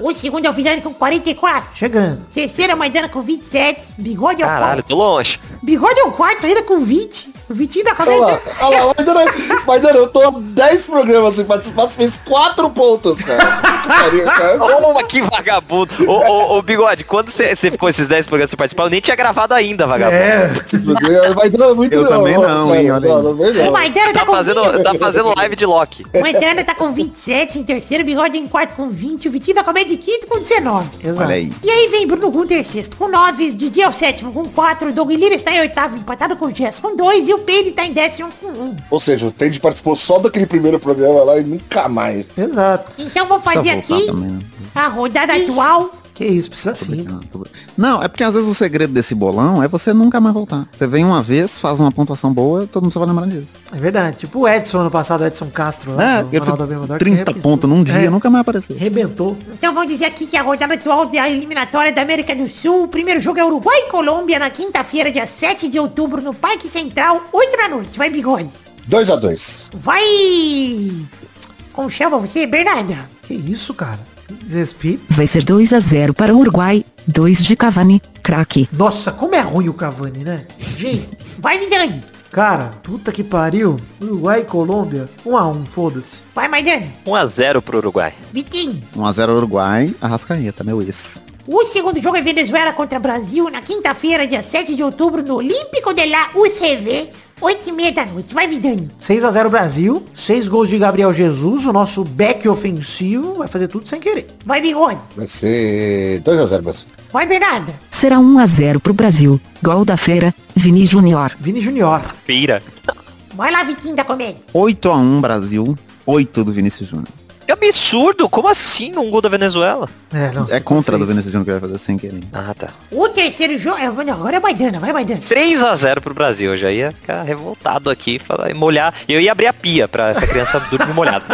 O segundo é o Vidani com 44. chegando. Terceiro é a Maidana com 27. Bigode é o Caralho, quarto. tô longe. Bigode é o quarto ainda com 20. O Vitinho da Olha lá, olha lá, Maidana, Maidana, eu tô há 10 programas sem participar, você fez 4 pontos, cara. Que pariu, cara. Ô, que vagabundo. Ô, ô, ô, Bigode, quando você ficou esses 10 programas sem participar, eu nem tinha gravado ainda, vagabundo. É, Maidana é muito Eu também não, hein, olha aí. Não, não O não. Maidana tá, Tá com fazendo, 20. tá fazendo live de Loki. O Maidana tá com 27 em terceiro, Bigode em quarto com 20. O Vitinho da Comédia em quinto com 19. exato. Olha aí. E aí vem Bruno Gunter sexto com 9, Didi é o sétimo com 4, Doug Lira está em oitavo empatado com o Jess com 2 e o Pedro tá em décimo com 1. Ou seja, o Tende participou só daquele primeiro programa lá e nunca mais. Exato. Então vamos fazer aqui também, né? a rodada atual. Que isso, precisa sim. Não, é porque às vezes o segredo desse bolão é você nunca mais voltar. Você vem uma vez, faz uma pontuação boa, todo mundo só vai lembrar disso. É verdade. Tipo o Edson ano passado, o Edson Castro lá. É, do ele Ronaldo fez Abenador, que 30 arrebentou. pontos num dia, É, nunca mais apareceu. Arrebentou. Então vamos dizer aqui que a rodada atual da eliminatória da América do Sul. O primeiro jogo é Uruguai e Colômbia na quinta-feira, dia 7 de outubro, no Parque Central, 8 da noite. Vai, bigode. 2x2. Vai. Como chama você, Bernarda? Que isso, cara? Vai ser 2 a 0 para o Uruguai. 2 de Cavani, craque. Nossa, como é ruim o Cavani, né? Gente, Vai, Vidani. cara, puta que pariu. Uruguai e Colômbia, um a um, foda-se. Vai, Maidana. 1x0 pro Uruguai. Vitinho. 1x0 Uruguai, Arrascaeta, meu ex. O segundo jogo é Venezuela contra Brasil na quinta-feira, dia 7 de outubro, no Olímpico de la UCV, 8 e meia da noite. Vai, Vidani. 6x0 Brasil, 6 gols de Gabriel Jesus, o nosso back ofensivo, vai fazer tudo sem querer. Vai, Bigode. Vai ser 2x0 Brasil. Vai, Bernarda. Será 1 a 0 pro Brasil. Gol da feira, Vini Júnior. Vini Junior. Pira. Vai lá, Vitinho da Comédia. 8x1 Brasil, 8 do Vinícius Júnior. Que absurdo! Como assim um gol da Venezuela? É, não, É contra do vocês- venezuelano que vai fazer sem querer. Ah, tá. O terceiro jogo. é, Agora é Maidana, vai Maidana. 3x0 pro Brasil. Eu já ia ficar revoltado aqui, falar, e molhar. Eu ia abrir a pia pra essa criança dormir molhada.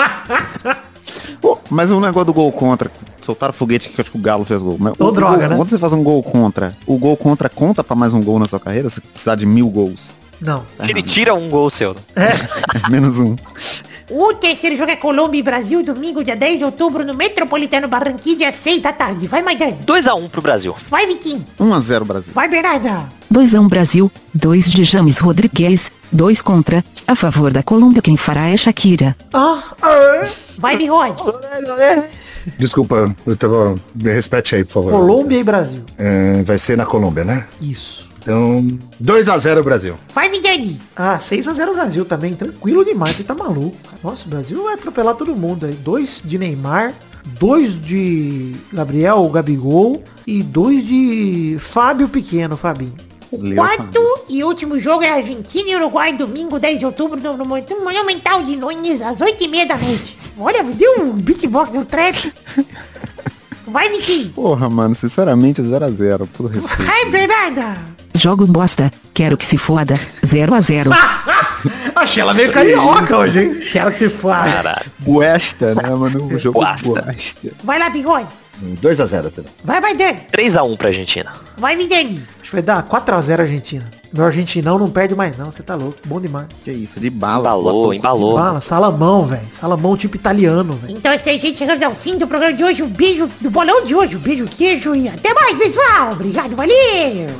Mas o negócio do gol contra, soltaram foguete que eu acho que o Galo fez gol. Mas Ô, o droga, gol- né? Quando você faz um gol contra, o gol contra conta pra mais um gol na sua carreira? Você precisar de mil gols. Não. Ele tira um gol seu. Menos um. O terceiro jogo é Colômbia e Brasil, domingo, dia 10 de outubro, no Metropolitano Barranquilla, às 6 da tarde. Vai Maidana. 2x1 pro Brasil. Vai Vitinho. 1x0 Brasil. Vai Bernarda. 2 a 1 Brasil, 2 de James Rodrigues, 2 contra. A favor da Colômbia quem fará é Shakira. Ah, ah, Vai Bigode. Desculpa, eu tava. Me repete aí, por favor. Colômbia e Brasil. É, vai ser na Colômbia, né? Isso. Então, 2x0 Brasil. Vai Vidani. Ah, 6x0 Brasil também, tranquilo demais, você tá maluco. Nossa, o Brasil vai atropelar todo mundo aí. Dois de Neymar, dois de Gabriel Gabigol e dois de Fábio Pequeno, Fabinho. O Leo quarto e último jogo é Argentina e Uruguai, domingo, 10 de outubro, no, no Monumental de Nunes, às 8h30 da noite. Olha, deu um beatbox, deu trap. Vai, Vitinho. Porra, mano, sinceramente 0x0, todo respeito. Vai, Bernarda. Jogo bosta, quero que se foda. 0 a 0 Achei ela meio carioca hoje, hein? Quero que se. Caralho. Buesta, né, mano? O jogo Buesta. Buesta. Vai lá, Bigode. 2x0 também. Vai, Maidana. 3x1 pra Argentina. Vai, Vidani. Acho que vai dar 4x0 Argentina. Meu argentinão não perde mais não, você tá louco. Bom demais. Que isso, de bala. Embalou, embalou. Fala, salamão, velho. Salamão tipo italiano, velho. Então é isso aí, gente. Chegamos ao fim do programa de hoje. Um beijo do bolão de hoje. Um beijo, queijo e até mais, pessoal. Obrigado, valeu.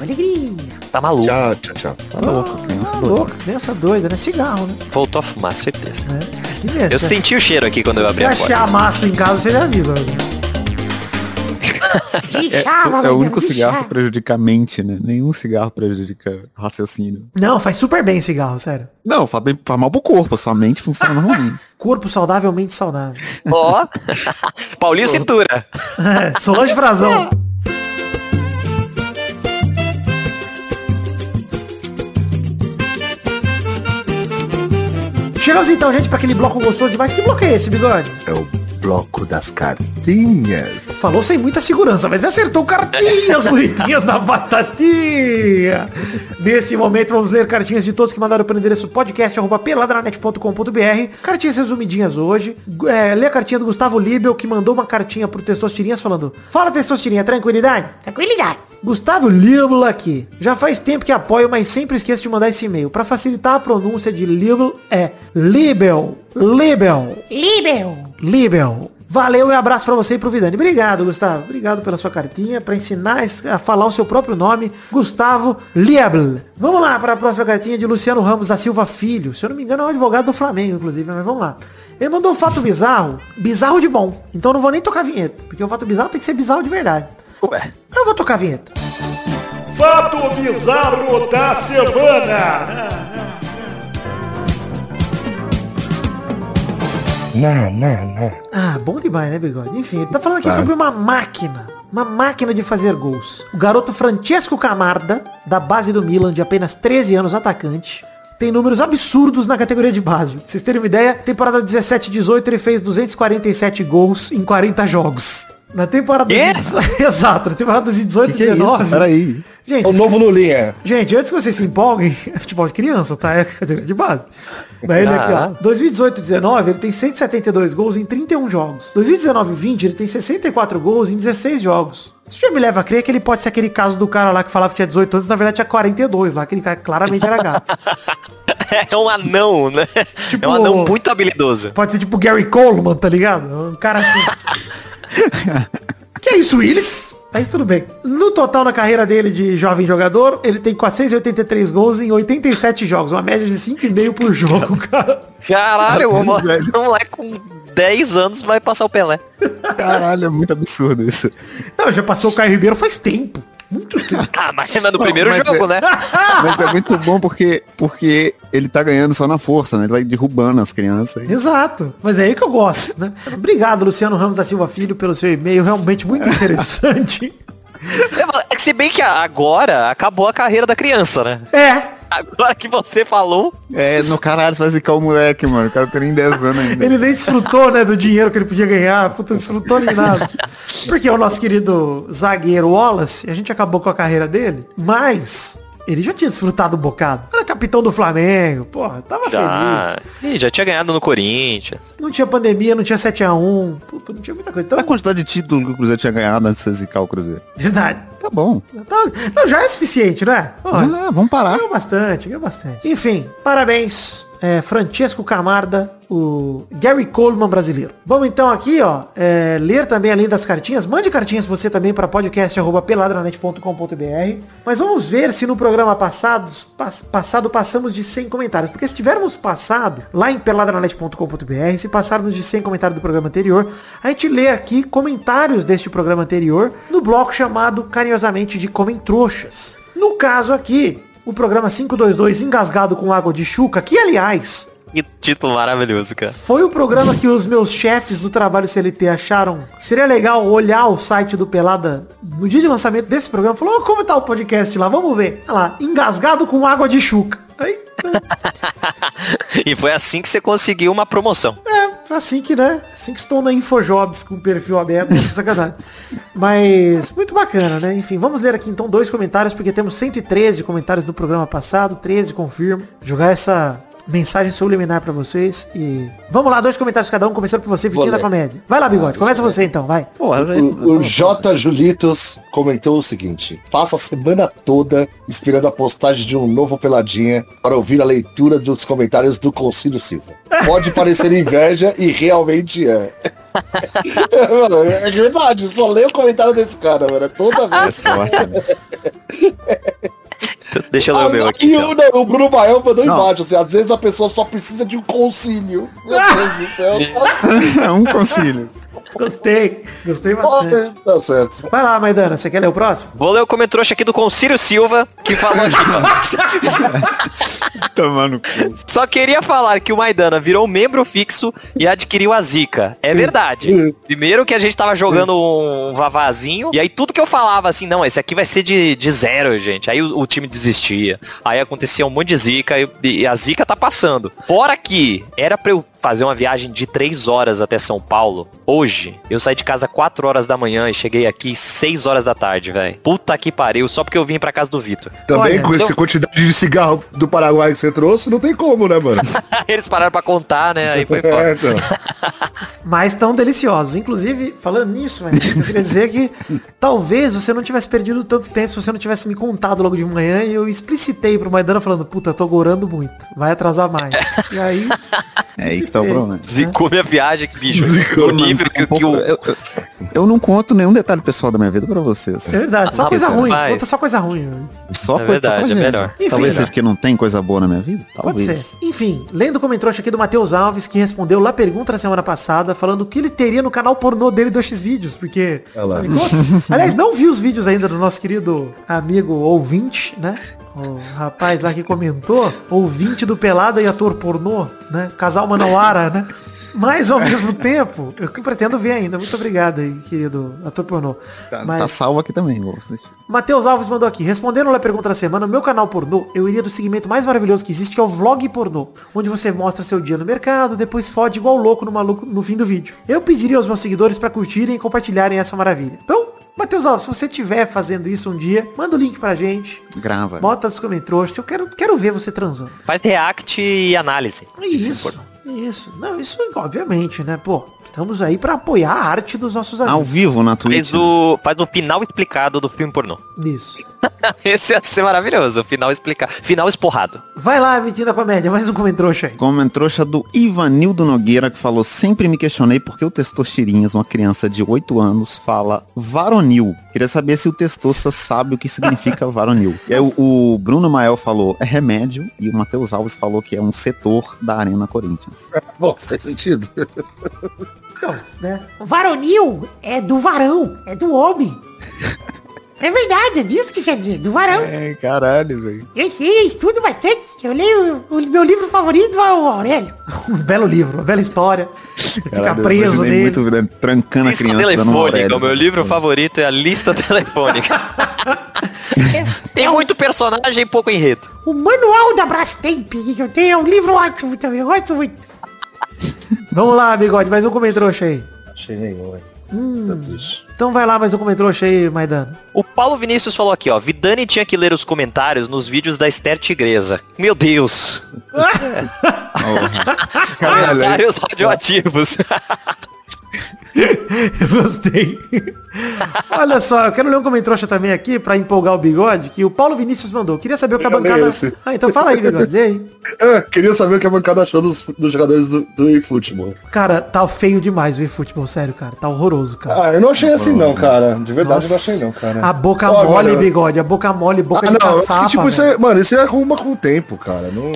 Alegria. Tá maluco. Tchau, tchau, tchau. Tá louco, criança Tá doida. louco, criança doida, né? Cigarro, né? Voltou a fumar, certeza. É. Que mesmo. Eu Se- senti o cheiro aqui quando eu Se abri a achar porta. maço em casa, você me avisa. Que É, é o único cigarro que prejudica a mente, né? Nenhum cigarro prejudica raciocínio. Não, faz super bem cigarro, sério. Não, faz, bem, faz mal pro corpo, sua mente funciona ruim. Corpo saudavelmente saudável. Ó. Paulinho Cintura. É, Solange Frazão. Chegamos então, gente, para aquele bloco gostoso demais. Que bloco é esse, bigode? É o bloco das cartinhas. Falou sem muita segurança, mas acertou cartinhas bonitinhas da batatinha. Nesse momento, vamos ler cartinhas de todos que mandaram para o endereço podcast arroba peladranet.com.br. Cartinhas resumidinhas hoje. É, lê a cartinha do Gustavo Libel, que mandou uma cartinha pro Testosterinhas falando Fala, Testosterinha, tranquilidade? Tranquilidade. Gustavo Libel aqui. Já faz tempo que apoio, mas sempre esqueço de mandar esse e-mail. Para facilitar a pronúncia de Libel, é Libel. Libel. Libel. Libel. Valeu e um abraço pra você e pro Vidani. Obrigado, Gustavo. Obrigado pela sua cartinha, pra ensinar a falar o seu próprio nome, Gustavo Liebl. Vamos lá para a próxima cartinha de Luciano Ramos da Silva Filho. Se eu não me engano, é um advogado do Flamengo, inclusive, mas vamos lá. Ele mandou um fato bizarro, bizarro de bom. Então eu não vou nem tocar a vinheta, porque o fato bizarro tem que ser bizarro de verdade. Ué. Eu vou tocar a vinheta. Fato bizarro da semana. Não, não, não. Ah, bom demais, né, Bigode? Enfim, ele tá falando aqui Claro. sobre uma máquina. Uma máquina de fazer gols. O garoto Francesco Camarda, da base do Milan, de apenas 13 anos, atacante, tem números absurdos na categoria de base. Pra vocês terem uma ideia, temporada 17-18 ele fez 247 gols em 40 jogos. Na temporada... Quê? de- Exato, na temporada de 18 Que que é isso? 19... Peraí. Gente, O novo Lulinha. Gente, antes que vocês se empolguem, é futebol de criança, tá? É categoria de base. Mas ele aqui, ó. 2018-19, ele tem 172 gols em 31 jogos. 2019-20, ele tem 64 gols em 16 jogos. Isso já me leva a crer que ele pode ser aquele caso do cara lá que falava que tinha 18 anos, na verdade tinha 42 lá. Aquele cara claramente era gato. É um anão, né? Tipo- É um anão muito habilidoso. Pode ser tipo Gary Coleman, tá ligado? Um cara assim. que é isso, Willis? Mas tudo bem. No total, na carreira dele de jovem jogador, ele tem 483 gols em 87 jogos. Uma média de 5,5 por jogo, cara. Caralho, o moleque, o moleque com 10 anos vai passar o Pelé. Caralho, é muito absurdo isso. Não, já passou o Caio Ribeiro faz tempo. Muito tempo. Ah, mas é no primeiro mas jogo, é- né? Mas é muito bom porque, porque ele tá ganhando só na força, né? Ele vai derrubando as crianças. Exato. Mas é aí que eu gosto, né? Obrigado, Luciano Ramos da Silva Filho, pelo seu e-mail. Realmente muito interessante. É que se bem que agora acabou a carreira da criança, né? é. Agora que você falou, É, no caralho, você vai zicar o moleque, mano. O cara tem nem 10 anos ainda. Ele nem desfrutou, né, do dinheiro que ele podia ganhar. Puta, desfrutou nem nada. Porque o nosso querido zagueiro Wallace, a gente acabou com a carreira dele, mas ele já tinha desfrutado um bocado. Era capitão do Flamengo, porra, tava já, feliz. Ih, já tinha ganhado no Corinthians. Não tinha pandemia, não tinha 7x1, puta, não tinha muita coisa. Então, A quantidade de título que o Cruzeiro tinha ganhado antes de zicar o Cruzeiro. verdade. Tá bom. Tá- não, já é suficiente, né? Porra, Vamos lá, vamos parar. Ganhou bastante, ganhou bastante. Enfim, parabéns. É, Francesco Camarda, o Gary Coleman brasileiro. Vamos então aqui, ó, é, ler também além das cartinhas. Mande cartinhas você também para podcast@peladranet.com.br. Mas vamos ver se no programa passado, pas- passado passamos de 100 comentários, porque se tivermos passado lá em peladranet.com.br, se passarmos de 100 comentários do programa anterior, a gente lê aqui comentários deste programa anterior no bloco chamado carinhosamente de Comentroxas. No caso aqui, o programa 522 Engasgado com Água de Chuca, que aliás Que título maravilhoso, cara. foi o programa que os meus chefes do trabalho CLT acharam seria legal olhar o site do Pelada no dia de lançamento desse programa. Falou, "Ô, como tá o podcast lá? Vamos ver. Olha lá, Engasgado com Água de Chuca. Aí, E foi assim que você conseguiu uma promoção. é, assim que, né? Assim que estou na Infojobs com o perfil aberto, é sacanagem. Mas, muito bacana, né? Enfim, vamos ler aqui então dois comentários, porque temos 113 comentários do programa passado, 13, confirmo. Jogar essa mensagem subliminar pra vocês e... Vamos lá, dois comentários cada um, começando por você, Vitinho da. Comédia. Vai lá, Bigode, começa você então, vai. O, o J. Julitos comentou o seguinte: Passo a semana toda esperando a postagem de um novo Peladinha para ouvir a leitura dos comentários do Concílio Silva. Pode parecer inveja e realmente é. mano, é verdade, só leio o comentário desse cara, mano. é Toda É vez. sorte, né? Deixa eu ler o meu aqui. Então. o, não, o Bruno Bael mandou Não. embaixo, assim, às vezes a pessoa só precisa de um concílio. Meu Deus do céu. É um concílio. Gostei, gostei bastante. Tá certo. Vai lá, Maidana, você quer ler o próximo? Vou ler o comentrouxa aqui do Concílio Silva, que falou aqui. Tomando cu. Só queria falar que o Maidana virou membro fixo e adquiriu a zica. É verdade. Primeiro que a gente tava jogando um vavazinho, e aí tudo que eu falava assim, não, esse aqui vai ser de, de zero, gente. Aí o, o time desistia. Aí acontecia um monte de zica e, e a zica tá passando. Fora que era pra eu fazer uma viagem de três horas até São Paulo. Hoje, eu saí de casa 4 horas da manhã e cheguei aqui 6 horas da tarde, velho. Puta que pariu, só porque eu vim pra casa do Vitor. Também Olha, com essa então- quantidade de cigarro do Paraguai que você trouxe, não tem como, né, mano? Eles pararam pra contar, né? Aí foi. É, então. Mas tão deliciosos. Inclusive, falando nisso, velho, eu queria dizer que talvez você não tivesse perdido tanto tempo se você não tivesse me contado logo de manhã e eu explicitei pro Maidana falando, puta, eu tô gorando muito, vai atrasar mais. E aí, É aí que tá o problema. Zicou minha viagem, bicho. Zicou, no nível que, que o... Eu, eu- eu não conto nenhum detalhe pessoal da minha vida pra vocês. é verdade, só Não, coisa ruim, vai. conta só coisa ruim. Só É coisa verdade, só é melhor. Enfim, Talvez né? seja porque não tem coisa boa na minha vida. Pode Talvez. ser. Enfim, lendo o comentário aqui do Matheus Alves, que respondeu lá a pergunta na semana passada, falando o que ele teria no canal pornô dele do X-Vídeos, porque... Olha lá. Ele gosta. Aliás, não vi os vídeos ainda do nosso querido amigo ouvinte, né? O rapaz lá que comentou, ouvinte do Pelada e ator pornô, né? Casal Manauara, né? Mas ao mesmo tempo, eu pretendo ver ainda. Muito obrigado aí, querido ator pornô. Tá Mas salvo aqui também, vou assistir. Matheus Alves mandou aqui, respondendo a pergunta da semana, no meu canal pornô, eu iria do segmento mais maravilhoso que existe, que é o vlog pornô, onde você mostra seu dia no mercado, depois fode igual louco no maluco no fim do vídeo. Eu pediria aos meus seguidores pra curtirem e compartilharem essa maravilha. Então, Matheus Alves, se você estiver fazendo isso um dia, manda o link pra gente, Grava. bota os comentários, eu quero, quero ver você transando. Faz react e análise. Isso, isso. Não, isso obviamente, né? Pô, estamos aí pra apoiar a arte dos nossos Ao amigos. vivo na Twitch. Faz o, faz o final explicado do filme pornô. Isso. Esse ia ser maravilhoso, o final explicado. Final esporrado. Vai lá, Vitinho da Comédia, mais um comentário aí. Comentrouxa do Ivanildo Nogueira, que falou, sempre me questionei por que o Testosterinhas, uma criança de 8 anos, fala varonil. Queria saber se o Testosta sabe o que significa varonil. E aí o, o Bruno Mael falou, é remédio, e o Matheus Alves falou que é um setor da Arena Corinthians. Bom, faz sentido. Então, né? Varonil é do varão, é do homem. É verdade, é disso que quer dizer, do varão. É, caralho, velho. Eu sei, eu estudo bastante. Eu leio o meu livro favorito é o Aurélio. Um belo livro, uma bela história. Você fica preso nele. muito né, trancando a Lista criança dando uma telefônica, o meu livro favorito é a lista telefônica. Tem muito personagem e pouco enredo. O manual da Brastemp que eu tenho é um livro ótimo também, eu gosto muito. Vamos lá, bigode, mais um comentrouxa aí. Achei nenhum, hein? Hum. Tá triste. Então vai lá, mais um comentrouxa aí, Maidano. O Paulo Vinícius falou aqui, ó. Vidani tinha que ler os comentários nos vídeos da Esther Tigresa. Meu Deus. Comentários radioativos. Eu gostei. Olha só, eu quero ler um comentrouxa também aqui pra empolgar o bigode, que o Paulo Vinícius mandou. Queria saber o que a Eu bancada... esse. Ah, então fala aí, bigode. E aí? Ah, queria saber o que a bancada achou dos, dos jogadores do, do eFootball. Cara, tá feio demais o eFootball, sério, cara. Tá horroroso, cara. Ah, eu não achei assim não, cara. De verdade eu não achei não, cara. A boca Ó, mole, mano, bigode. A boca mole, boca Ah, de não, eu caçapa. que, tipo, isso é, mano, isso é arruma com o tempo, cara. Não,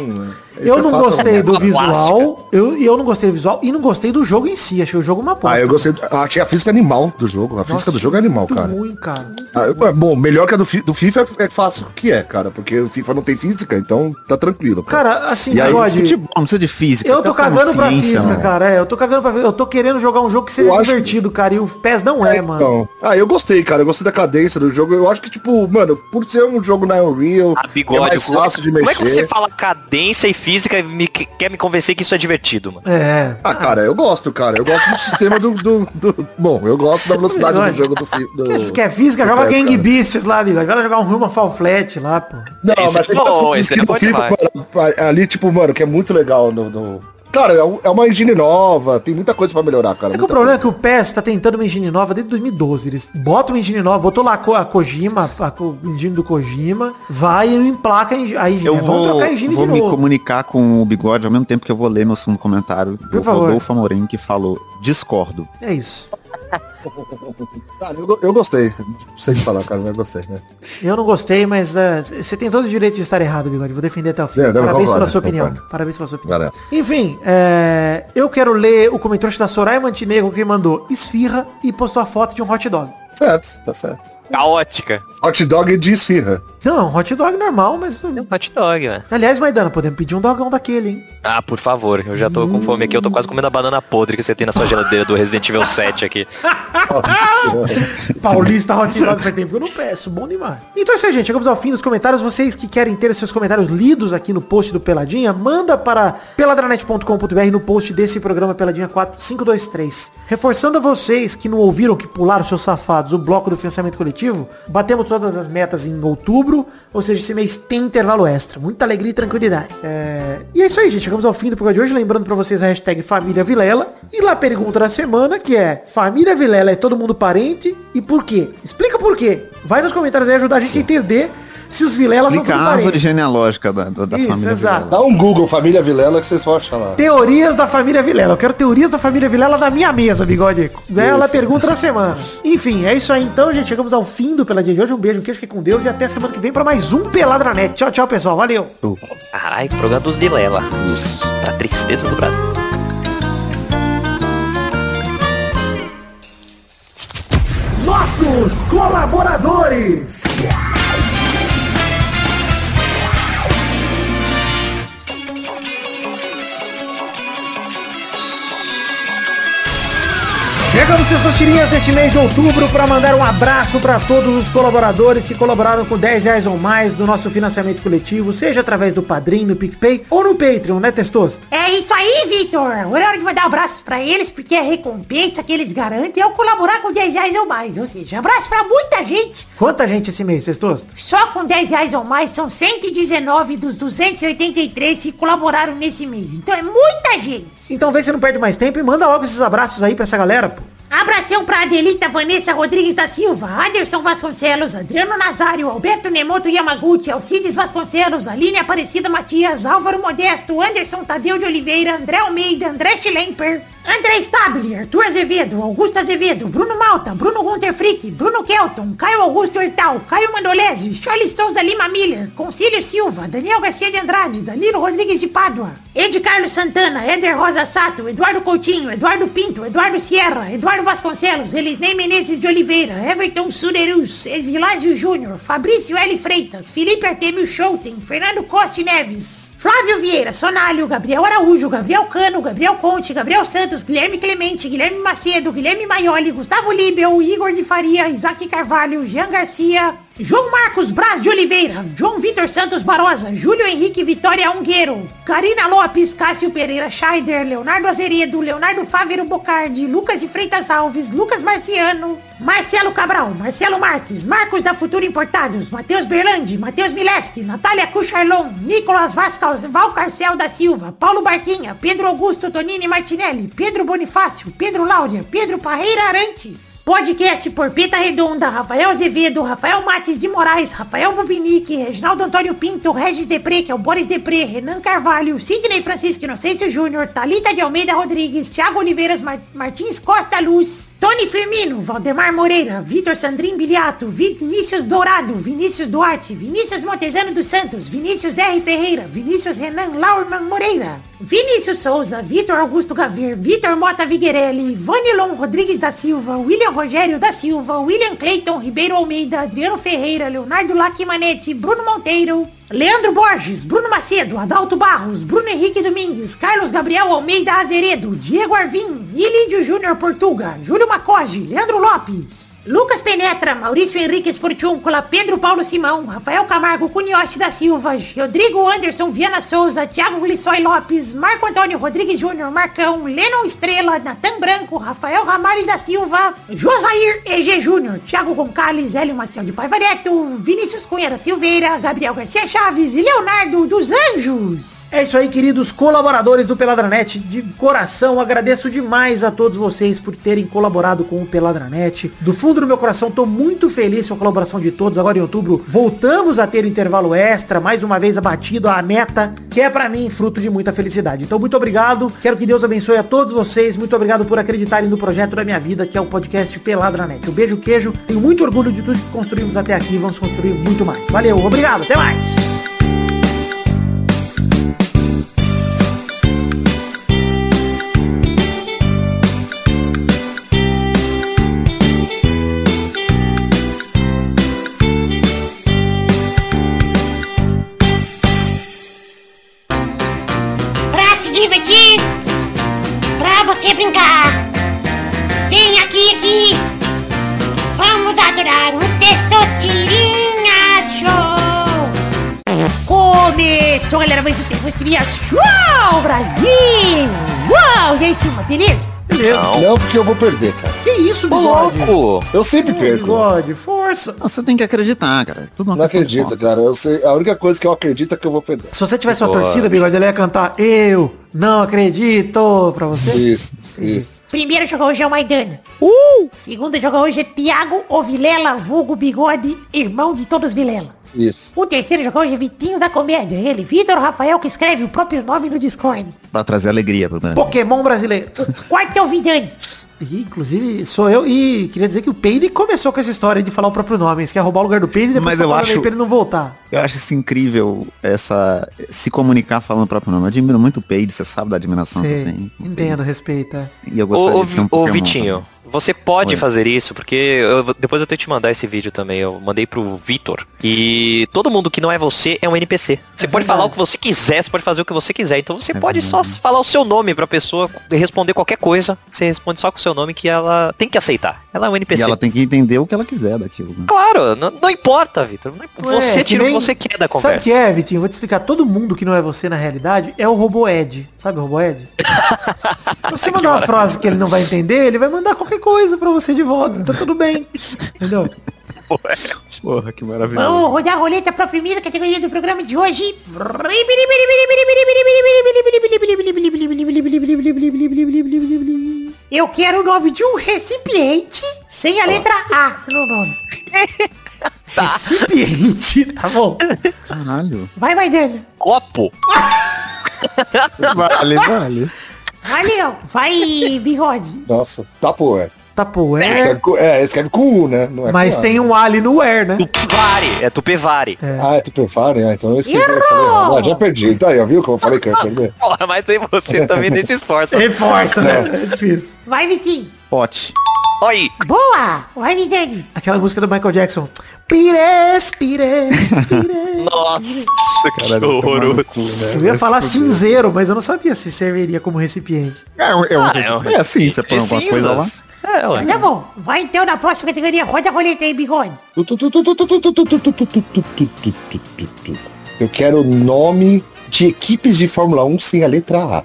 Eu é não fácil gostei arrumar. do Uma visual, eu, e eu não gostei do visual e não gostei do jogo em si. Achei o jogo uma bosta. Ah, eu gostei. ah, Achei a física animal do jogo. A física do jogo é animal, muito cara. ruim, cara. Ah, eu- é, bom, melhor que a do, Fi- do FIFA é, é fácil que é, cara. Porque o FIFA não tem física, então tá tranquilo. Cara, assim, E aí, Futebol, não precisa de física. eu tô cagando pra física, mano. cara. É, eu tô cagando pra Eu tô querendo jogar um jogo que seja Eu divertido, cara. E o PES não é, mano. Então, ah, eu gostei, cara. Eu gostei da cadência do jogo. Eu acho que, tipo, mano, por ser um jogo na Unreal, A é bigode. mais como, fácil de como mexer. é que você fala cadência e física e me- quer me convencer que isso é divertido, mano? É. Ah, cara, eu gosto, cara. Eu gosto do sistema do, do, do- Bom, eu gosto da velocidade do jogo do. Quer, quer física? Joga PES, Gang cara. Beasts lá, amigo. Vai jogar um Ruma Fall Flat lá, pô. Não, Esse mas é tem bom, umas coisas esse que é bom FIFA, mano, ali, tipo, mano, que é muito legal no. no- Cara, é é uma engine nova, tem muita coisa pra melhorar, cara. É que o problema é coisa. que o PES tá tentando uma engine nova desde 2012. Eles botam uma engine nova, botou lá a Ko- a Kojima, a engine do Kojima, vai e não emplaca a engine. Eu Vamos vou, trocar a engine vou de me novo. comunicar com o Bigode ao mesmo tempo que eu vou ler meu segundo comentário do favor. Rodolfo Amorim, que falou, discordo. É isso. Cara, eu, eu gostei. Não sei falar, cara, mas eu gostei, né? Eu não gostei, mas é, você tem todo o direito de estar errado, Bigode. Vou defender até o fim. É, Parabéns concordo, pela sua opinião. concordo. Parabéns pela sua opinião. Enfim, é, eu quero ler o comentário da Soraya Montenegro que mandou esfirra e postou a foto de um hot dog. Certo, tá certo. Caótica. Hot dog de esfirra. Não, é um hot dog normal, mas... É um hot dog, velho. Aliás, Maidana, podemos pedir um dogão daquele, hein? Ah, por favor, eu já tô com fome aqui, eu tô quase comendo a banana podre que você tem na sua geladeira do Resident Evil 7 aqui. Paulista Hot Dog faz tempo que eu não peço, bom demais. Então é isso aí, gente. Chegamos ao fim dos comentários. Vocês que querem ter os seus comentários lidos aqui no post do Peladinha, manda para peladranet.com.br no post desse programa Peladinha 4523. Reforçando a vocês que não ouviram, que pularam seus o bloco do financiamento coletivo, batemos todas as metas em outubro, ou seja, esse mês tem intervalo extra. Muita alegria e tranquilidade. É, E é isso aí, gente. Chegamos ao fim do programa de hoje. Lembrando pra vocês a hashtag Família Vilela. E lá a pergunta da semana, que é Família Vilela é todo mundo parente? E por quê? Explica por quê. Vai nos comentários aí ajudar a gente a entender se os Vilelas são Explica tudo a árvore genealógica da, da, da Isso, família exato. Vilela. Dá um Google, família Vilela, que vocês vão achar lá. Teorias da família Vilela. Eu quero teorias da família Vilela na minha mesa, bigode. Ela pergunta da semana. Enfim, é isso aí então, gente. Chegamos ao fim do Peladinha de hoje. Um beijo, um queijo, fique com Deus e até semana que vem pra mais um Peladranet. Tchau, tchau, pessoal. Valeu. Caralho, programa dos Vilela. Isso. Pra tristeza do Brasil. Nossos colaboradores. Chegamos, pessoas tirinhas, deste mês de outubro para mandar um abraço para todos os colaboradores que colaboraram com 10 reais ou mais do nosso financiamento coletivo, seja através do Padrim, no PicPay ou no Patreon, né, Testosto? É isso aí, Vitor. Agora é hora de mandar um abraço pra eles, porque a recompensa que eles garantem é o colaborar com 10 reais ou mais. Ou seja, abraço pra muita gente. Quanta gente esse mês, Testosto? Só com 10 reais ou mais são 119 dos 283 que colaboraram nesse mês. Então é muita gente. Então vê se não perde mais tempo e manda logo esses abraços aí pra essa galera, pô. Abração pra Adelita Vanessa Rodrigues da Silva, Anderson Vasconcelos, Adriano Nazário, Alberto Nemoto Yamaguchi, Alcides Vasconcelos, Aline Aparecida Matias, Álvaro Modesto, Anderson Tadeu de Oliveira, André Almeida, André Schlemper, André Stabile, Arthur Azevedo, Augusto Azevedo, Bruno Malta, Bruno Gunter Frick, Bruno Kelton, Caio Augusto Hortal, Caio Mandolese, Charlie Souza Lima Miller, Concílio Silva, Daniel Garcia de Andrade, Danilo Rodrigues de Pádua, Ed Carlos Santana, Éder Rosa Sato, Eduardo Coutinho, Eduardo Pinto, Eduardo Sierra, Eduardo Vasconcelos, Elisnei Menezes de Oliveira, Everton Surerus, Vilásio Júnior, Fabrício L. Freitas, Felipe Artemio Schouten, Fernando Costa Neves, Flávio Vieira, Sonalho, Gabriel Araújo, Gabriel Cano, Gabriel Conte, Gabriel Santos, Guilherme Clemente, Guilherme Macedo, Guilherme Maioli, Gustavo Libel, Igor de Faria, Isaac Carvalho, Jean Garcia, João Marcos Braz de Oliveira, João Vitor Santos Barosa, Júlio Henrique Vitória Ungueiro, Karina Lopes, Cássio Pereira Scheider, Leonardo Azeredo, Leonardo Fávero Bocardi, Lucas de Freitas Alves, Lucas Marciano, Marcelo Cabral, Marcelo Marques, Marcos da Futura Importados, Matheus Berlandi, Matheus Mileski, Natália Cucharlon, Nicolas Vascal, Valcarcel da Silva, Paulo Barquinha, Pedro Augusto Tonini Martinelli, Pedro Bonifácio, Pedro Láudia, Pedro Parreira Arantes. Podcast por Peta Redonda, Rafael Azevedo, Rafael Mates de Moraes, Rafael Bobinique, Reginaldo Antônio Pinto, Regis Depré, que é o Boris Depré, Renan Carvalho, Sidney Francisco Inocêncio Júnior, Talita de Almeida Rodrigues, Thiago Oliveiras Mar- Martins Costa Luz, Tony Firmino, Valdemar Moreira, Vitor Sandrin Biliato, Vinícius Dourado, Vinícius Duarte, Vinícius Montezano dos Santos, Vinícius R. Ferreira, Vinícius Renan Laurman Moreira, Vinícius Souza, Vitor Augusto Gavir, Vitor Mota Viguerelli, Vanilon Rodrigues da Silva, William Rogério da Silva, William Cleiton Ribeiro Almeida, Adriano Ferreira, Leonardo Lacimanetti, Bruno Monteiro, Leandro Borges, Bruno Macedo, Adalto Barros, Bruno Henrique Domingues, Carlos Gabriel Almeida Azeredo, Diego Arvim, Ilídio Júnior Portuga, Júlio Macoge, Leandro Lopes, Lucas Penetra, Maurício Henrique Esportiúncula, Pedro Paulo Simão, Rafael Camargo Cunhoche da Silva, Rodrigo Anderson Viana Souza, Thiago Lissói Lopes, Marco Antônio Rodrigues Júnior, Marcão, Lennon Estrela, Natan Branco, Rafael Ramalho da Silva, Josair EG Júnior, Thiago Goncalves, Hélio Maciel de Paiva Neto, Vinícius Cunha da Silveira, Gabriel Garcia Chaves e Leonardo dos Anjos. É isso aí, queridos colaboradores do Peladranet. De coração, agradeço demais a todos vocês por terem colaborado com o Peladranet. Do fundo do meu coração, tô muito feliz com a colaboração de todos. Agora em outubro, voltamos a ter intervalo extra, mais uma vez abatido a meta, que é pra mim fruto de muita felicidade. Então, muito obrigado. Quero que Deus abençoe a todos vocês. Muito obrigado por acreditarem no projeto da minha vida, que é o podcast Peladranet. Um beijo, queijo. Tenho muito orgulho de tudo que construímos até aqui. Vamos construir muito mais. Valeu, obrigado. Até mais. Começou, galera, mais um Testosterinha Show, Brasil. Uau, e aí, turma, beleza? Beleza. Não, porque eu vou perder, cara. Que isso, bigode? louco! Eu sempre perco. Bigode, força. Você tem que acreditar, cara. Tudo uma Não acredito, cara. Eu sei, a única coisa que eu acredito é que eu vou perder. Se você tivesse uma Bigode. torcida, bigode, ele ia cantar Eu não acredito pra você. Isso, isso. Primeiro jogo hoje é o Maidana. Uh! Segundo jogo hoje é Thiago Ovilela, vulgo bigode, irmão de todos Vilela. Isso. O terceiro jogo hoje é Vitinho da Comédia. Ele, Vitor Rafael, que escreve o próprio nome no Discord. Pra trazer alegria pro Brasil. Pokémon brasileiro. O quarto é o Vidani. E, inclusive, sou eu e queria dizer que o Peide começou com essa história de falar o próprio nome. Você quer roubar o lugar do Peide e depois Mas eu acho- pra ele não voltar. Eu acho isso incrível, essa se comunicar falando o próprio nome. Eu admiro muito o Paige, você sabe da admiração que eu Sei, tenho. o entendo, respeita. Paige. E eu gostaria Ô, ô, de ser um ô, Pokémon Vitinho, também. Você pode Oi. fazer isso, porque eu depois eu tenho que te mandar esse vídeo também. Eu mandei pro Vitor. Que todo mundo que não é você é um NPC. Você É pode verdade. falar o que você quiser, você pode fazer o que você quiser. Então você É pode só verdade. falar o seu nome pra pessoa responder qualquer coisa. Você responde só com o seu nome que ela tem que aceitar. Ela é um E NPC. ela tem que entender o que ela quiser daquilo. né? Claro, não, não importa, Vitor. Ué, Você que tira o que você quer da Sabe o conversa. que é, Vitinho? Vou te explicar. Todo mundo que não é você na realidade é o robô Ed. Sabe o robô Ed? Se você mandar uma frase que ele não vai entender, ele vai mandar qualquer coisa pra você de volta. Tá tudo bem. Entendeu? Porra, que maravilhoso. Vamos rodar a roleta pra primeira categoria do programa de hoje. Eu quero o nome de um recipiente sem a letra A no nome. Recipiente. Tá bom. Caralho. Vai, Maidana. Copo. Vale, vale. Valeu. Vai, bigode. Nossa. Tá pô, é. Escreve com, é, escreve com U, né? Não é Mas tem um Ali no Where, né? Tupevare. É Tupevare. Ah, é Tupperware, ah, então eu escrevi, eu falei. Ah, já perdi. Tá aí, ó, viu como eu falei que eu ia perder? Porra, mas aí você também nem se esforça. Reforça, né? É difícil. Vai, Vitinho. Pote. Oi! Boa! Vai, Vidani. Aquela música do Michael Jackson. Pires, pires, pires. Nossa, que Caralho, no horroroso. cu, né? Eu ia falar cinzeiro, mas eu não sabia se serviria como recipiente. É, é, um- é, um- Ah, é um é assim, você põe alguma coisa lá. É, ué. Tá bom. Vai então na próxima categoria. Roda a roleta aí, bigode. Eu quero nome de equipes de Fórmula 1 sem a letra A.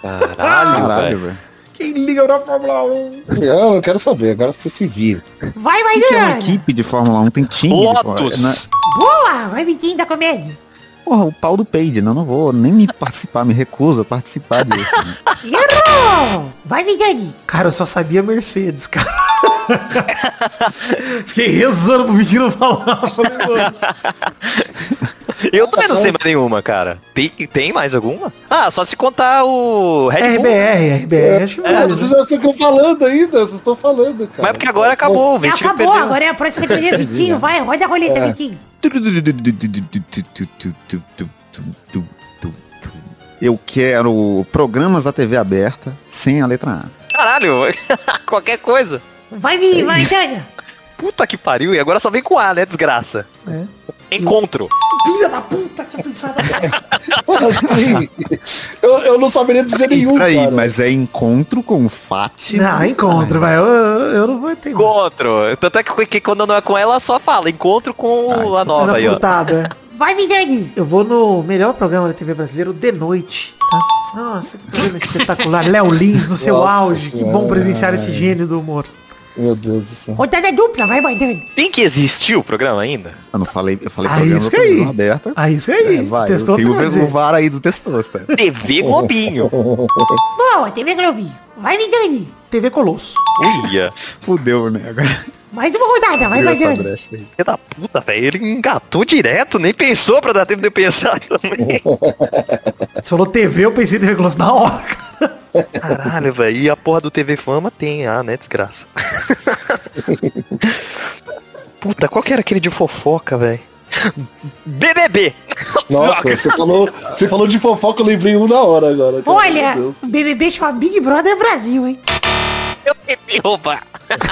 Caralho, Caralho, velho. Quem liga pra Fórmula 1? Eu não quero saber, agora você se vira. Vai, O que que é uma equipe de Fórmula 1? Tem time de Fórmula Lotus. né? Boa! Vai, Vitinho da comédia. Porra, o pau do Peide, não, não vou nem me participar, me recuso a participar disso. né? Errou! Vai, Vidani. Cara, eu só sabia Mercedes, cara. Fiquei rezando pro Vitinho não falar. Falei, Eu também não sei mais nenhuma, cara. Tem, tem mais alguma? Ah, só se contar o Red Bull. RBR, RBR, acho que É, vale, vocês né? não estão falando ainda, vocês estão falando, cara. Mas é porque agora acabou, o É, Vitinho acabou, perdeu. agora é a próxima categoria, Vitinho. Vai, roda a roleta, É. Vitinho. Eu quero programas da TV aberta sem a letra A. Caralho, qualquer coisa. Vai, Vi, vai, Dana. Puta que pariu, e agora só vem com A, né, desgraça? É. Encontro. Filha da puta, tinha pensado. Assim, eu, eu não saberia dizer nenhum, Peraí, cara. mas é encontro com Fátima. Não, encontro, vai. Eu, eu, eu não vou ter. Encontro. Tanto é que, que quando não é com ela, só fala. Encontro com a nova aí, ó. Vai, Vidani. Eu vou no melhor programa da TV brasileiro de noite. Tá? Nossa, que programa espetacular. Léo Lins no seu Nossa auge. Que bom presenciar esse gênio do humor. Meu Deus do céu. Rodada dupla, vai, Maidana. Tem que existir o programa ainda? Eu não falei, eu falei Ah, programa isso da aí. aberta. Ah, isso aí. É, vai, Testou eu tenho pra o dizer. VAR aí do Testosta. TV Globinho. Boa, TV Globinho. Vai, Vidani. TV Colosso. Uia. Fudeu, né? Agora Mais uma rodada, vai, aí. Filho da puta, velho. Ele engatou direto, nem pensou pra dar tempo de eu pensar também. Você falou TV, eu pensei em TV Colosso na hora. cara. Caralho, velho. E a porra do TV Fama tem, ah, né? Desgraça. Puta, qual que era aquele de fofoca, velho? BBB. Nossa, você falou, você falou de fofoca, eu lembrei um na hora agora. cara. Olha, o BBB chama Big Brother Brasil, hein? Eu tentei roubar.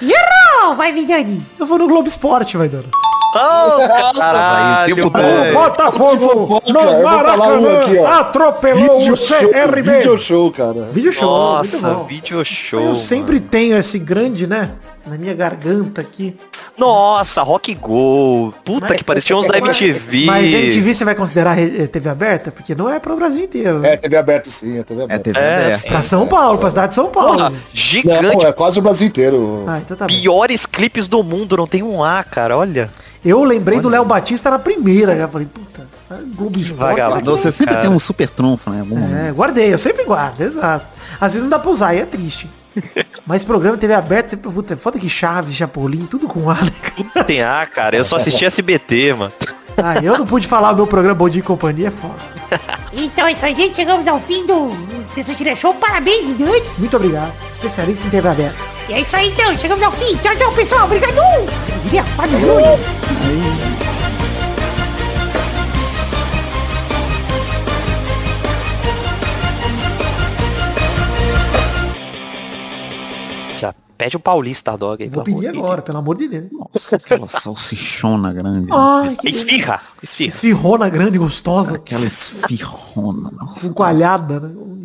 Errou! Vai, Vidani. Eu vou no Globo Esporte, vai dando. Oh, vai, o tempo caralho, todo. Botafogo fofoca, eu vou falar um aqui, ó. atropelou Video show, video show, cara. Vídeo show, Nossa, vídeo show. Eu mano. sempre tenho esse grande, né? Na minha garganta aqui. Nossa, Rock Go. Puta Mas- que parecia uns da MTV. Mas MTV você vai considerar eh, TV aberta? Porque não é para o Brasil inteiro. Né? É, TV aberto sim, é TV É aberto. TV É, aberta. Pra São Paulo, pra cidade de São Paulo. Porra, Não, gigante. é quase o Brasil inteiro. Ah, então tá. Piores clipes do mundo, não tem um A, cara, olha. Eu lembrei do Léo Batista na primeira, já falei, puta, ah, Globo Esporte. Você sempre Cara. tem um super trunfo, né? Algum É, momento. guardei, eu sempre guardo, exato. Às vezes não dá pra usar, e é triste. Mas programa TV aberto, sempre, puta, é foda que Chaves, Chapolin, tudo com A, né? Tem A, cara. Eu só assisti SBT, mano. Ah, eu não pude falar o meu programa Bom Dia e Companhia, é foda. Então é isso aí, gente. Chegamos ao fim do Terça Show. Parabéns, Vidani. Muito obrigado. Especialista em TV aberta. E é isso aí, então. Chegamos ao fim. Tchau, tchau, pessoal. Obrigado. Eu diria Fábio pede o Paulista Dog aí, Vou pedir amor agora, pelo amor de Deus. Nossa, aquela salsichona grande. Ai, que. Esfirra, esfirra. esfirrona grande, gostosa, Aquela esfirrona, nossa. com coalhada, né?